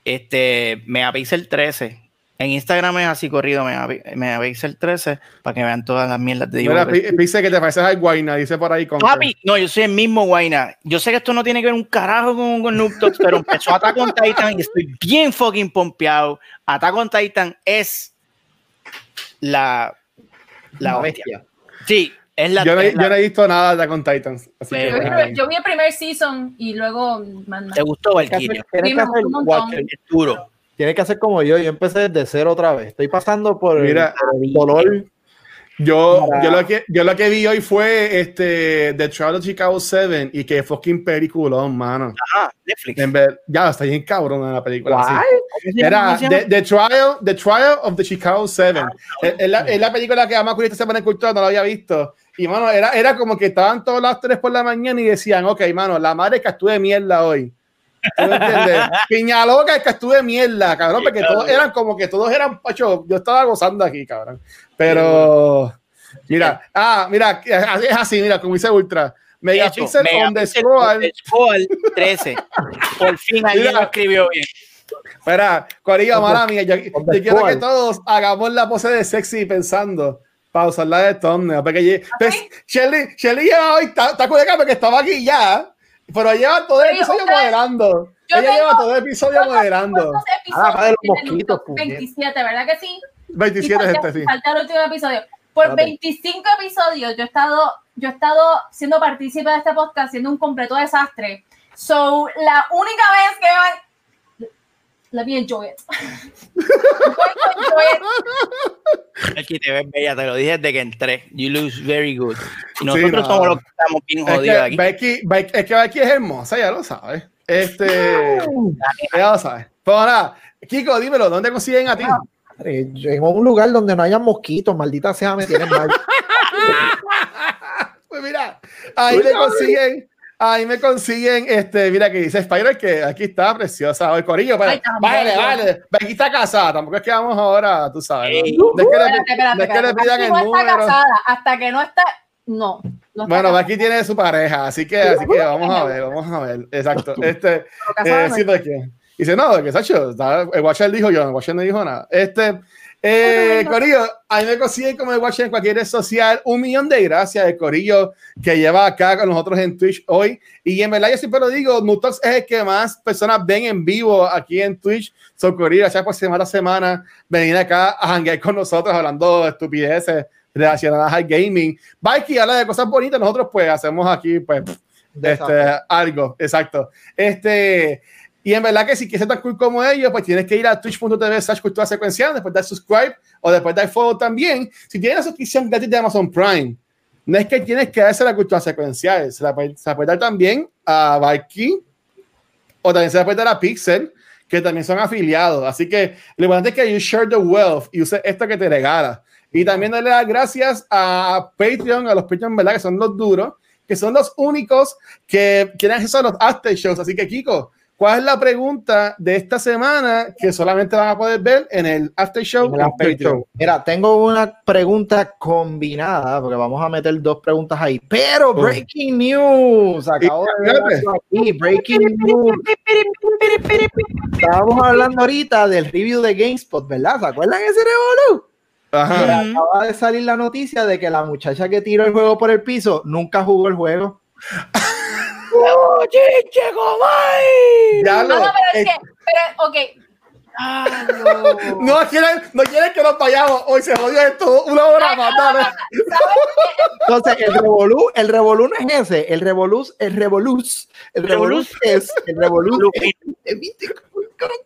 este, Megapixel 13. En Instagram es así corrido, Megapi- Megapixel 13, para que vean todas las mierdas de Mira, Pixel que te pareces a Guayna, dice por ahí. con Papi, no, yo soy el mismo Guayna. Yo sé que esto no tiene que ver un carajo con, con Noob Talks, pero empezó Attack on Titan y estoy bien fucking pompeado. Attack on Titan es la, la bestia. Sí, es la. Yo no, es la- yo no he visto nada de con Titans. Así que, Yo vi- el primer season y luego manda. ¿Te gustó, Tienes que Valkyria? hacer- tienes que hacer duro. Tienes que hacer como yo. Yo empecé desde cero otra vez. Estoy pasando por el- Mira, por el dolor. Yo, Para- yo, lo que, yo lo que vi hoy fue este, The Trial of Chicago 7 y que fucking peliculón, mano. Ajá, Netflix. En ver, ya está bien cabrón en la película. sí. Guay. ¿Cómo se llama? Era the, the Trial, the Trial of the Chicago 7. es, es la, es la película que más curiosa se pone en cultura, no la había visto. Y, mano, era, era como que estaban todos los tres por la mañana y decían, ok, mano, la madre que estuve de mierda hoy. ¿Tú me entiendes? Piña loca que estuve mierda, cabrón, porque todos eran como que todos eran, pacho, yo estaba gozando aquí, cabrón. Pero, mira, ah, mira, es así, mira, como dice Ultra. De hecho, Megapixel on the Megapixel scroll. underscore 13. Por fin alguien Mira. lo escribió bien. Espera, Corillo, mala mía, yo, yo quiero que todos hagamos la pose de sexy pensando para usarla de thumbnail. Porque lle- pues, Shelly, Shelly lleva hoy, está, está porque estaba aquí ya, pero lleva todo el episodio moderando. yo Ella lleva todo el episodio ¿Cuántos- moderando. cuántos Ah, episodios de los mosquitos, Naruto? puñet. 27, ¿verdad que sí? Y 27 falta, gente, sí. falta el último episodio. Por Espérate. 25 episodios yo he estado, yo he estado siendo partícipe de este podcast, siendo un completo desastre. So, la única vez que. Let me enjoy it. Aquí te ves bella, te lo dije desde que entré. You look very good. Nosotros no. somos los que estamos bien Es jodidos que, aquí. Becky, Becky- es que Becky es hermosa, ya lo sabes. Este, (laughs) ya lo sabes. Pero nada, Kiko, dímelo, ¿dónde consiguen a ti? Yo En un lugar donde no haya mosquitos, maldita sea, me tienen mal. (laughs) Pues mira, ahí me consiguen, ahí me consiguen, este, mira que dice Spider que aquí está preciosa hoy, Corillo, pero Ay, vale, vale, aquí está casada, tampoco es que vamos ahora, tú sabes, Ey. no, No es que le, Espérate, espérate, no es que le pidan el no está número. casada. Hasta que no está... No. no está Bueno, casada. aquí tiene su pareja, así que, así que vamos a ver, vamos a ver, exacto, este, eh, no sí, está. porque dice, no, que Sacho, está- el Watcher dijo yo, el Watcher no dijo nada. Este, eh, Corillo, a mí me consiguen como el Watcher en cualquier red social. Un millón de gracias el Corillo que lleva acá con nosotros en Twitch hoy. Y en verdad, yo siempre lo digo, Nutox es el que más personas ven en vivo aquí en Twitch. Son Corillo, gracias por semana a semana venir acá a hangar con nosotros hablando de estupideces relacionadas al gaming. Mikey habla de cosas bonitas, nosotros pues hacemos aquí pues este, algo, exacto. Este, y en verdad que si quieres ser tan cool como ellos, pues tienes que ir a twitch.tv slash cultura secuencial, después dar subscribe o después dar follow también. Si tienes la suscripción gratis de Amazon Prime, no es que tienes que darse la cultura secuencial, se la, puede- se la puede dar también a Viking o también se la puede dar a Pixel, que también son afiliados. Así que lo importante es que you share the wealth y use esto que te regala. Y también darle las gracias a Patreon, a los Patreon, ¿verdad? Que son los duros, que son los únicos que tienen acceso a los after shows. Así que, Kiko, ¿Cuál es la pregunta de esta semana que solamente van a poder ver en el after show? En el en after Patreon? show. Mira, tengo una pregunta combinada, porque vamos a meter dos preguntas ahí. Pero Oh. breaking news, acabo de ver aquí, breaking news. Estábamos hablando ahorita del review de GameSpot, ¿verdad? ¿Se acuerdan ese revolú? Mira, acaba de salir la noticia de que la muchacha que tiró el juego por el piso nunca jugó el juego. (laughs) Ya No, lo- no, pero es eh, que, pero, ok, no quieren, no quieren que nos vayamos. Hoy se jodió esto una hora más. dale. Entonces, el revolú, el revolú no es ese, el revolú, el revolús, el revolús es, el revolú es,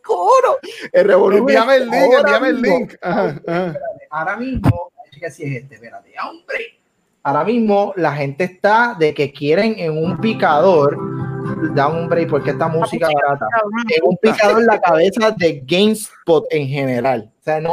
coro. El revolú Envíame es el link, ahora envíame el mismo. link. Ajá, ajá. Ahora mismo, que si es este, espérate, hombre. Ahora mismo la gente está de que quieren en un picador, da un break porque esta música barata, en un picador la cabeza de GameSpot en general. O sea, no,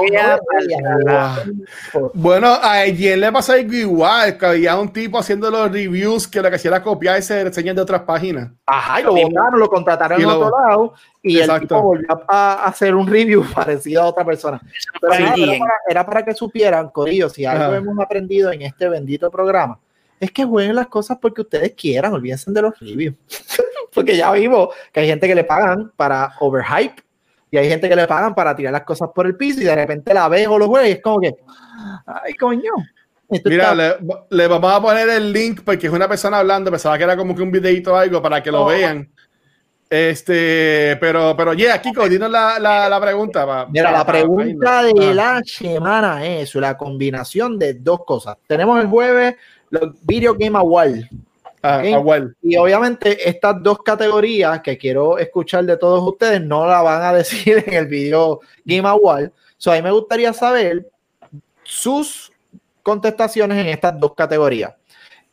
Bueno, a ayer le pasó algo igual, que había un tipo haciendo los reviews que lo que hacía era copiarse reseñas de otras páginas. Ajá, y lo votaron, lo contrataron en lo- otro lado y el Exacto. tipo volvió a a hacer un review (laughs) parecido a otra persona. Pero Sí, nada, era, para, era para que supieran, Corillo, si algo Ajá. hemos aprendido en este bendito programa, es que jueguen las cosas porque ustedes quieran, olvídense de los reviews. (laughs) porque ya vimos que hay gente que le pagan para overhype y hay gente que le pagan para tirar las cosas por el piso y de repente la ves o lo juegas y es como que, ay, coño. esto Mira, está- le, le vamos a poner el link porque es una persona hablando, pensaba que era como que un videito o algo para que lo Oh. vean. Este, pero, pero, yeah, Kiko, dinos la, la, la pregunta. pa- Mira, pa- la pa- pregunta pa- de ah. la semana es la combinación de dos cosas. Tenemos el jueves los Video Game Awards. Ah, well. Y obviamente estas dos categorías que quiero escuchar de todos ustedes no la van a (laughs) decir en el Video Game Award. So, a mí me gustaría saber sus contestaciones en estas dos categorías.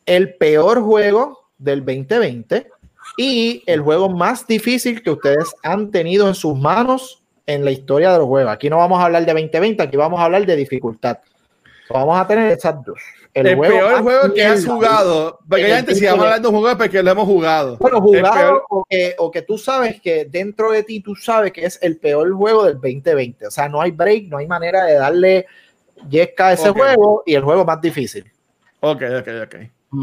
El peor juego del 2020 y el juego más difícil que ustedes han tenido en sus manos en la historia de los juegos. Aquí no vamos a hablar de 2020, aquí vamos a hablar de dificultad. Vamos a tener esas dos. El, peor más juego que has jugado, porque El obviamente si tipo vamos a de- juego es porque lo hemos jugado. Bueno, El jugado peor- o que, o que tú sabes que dentro de ti tú sabes que es el peor juego del 2020. O sea, no hay break, no hay manera de darle yesca a ese juego y el juego más difícil. Ok, ok, ok.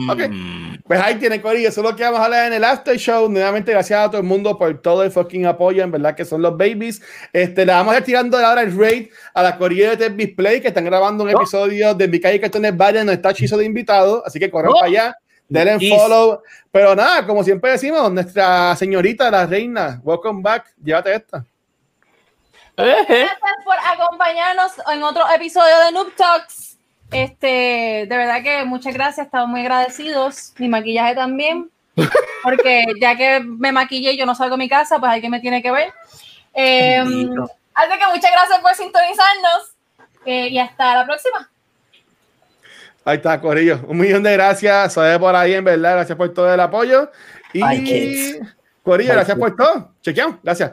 Ok. Mm. Pues ahí tienen, Corillo. Eso es lo que vamos a hablar en el After Show. Nuevamente, gracias a todo el mundo por todo el fucking apoyo. En verdad que son los babies. Este, le vamos a ir tirando ahora el raid a la Corilla de Tech Display que están grabando un Oh. episodio de Mi Calle Cartones Varias. No está Chizo de invitado. Así que corran Oh. para allá. Denle Yes. follow. Pero nada, como siempre decimos, nuestra señorita, la reina, welcome back. Llévate esta. Gracias por acompañarnos en otro episodio de Noob Talks. Este, de verdad que muchas gracias, estamos muy agradecidos. Mi maquillaje también, (laughs) porque ya que me maquillé y yo no salgo de mi casa, pues alguien me tiene que ver. Eh, así que muchas gracias por sintonizarnos eh, y hasta la próxima. Ahí está, Corillo. Un millón de gracias. Sabe por ahí, en verdad. Gracias por todo el apoyo. Y Bye, kids. Corillo, Bye, gracias kids. por todo. Chequeamos. Gracias.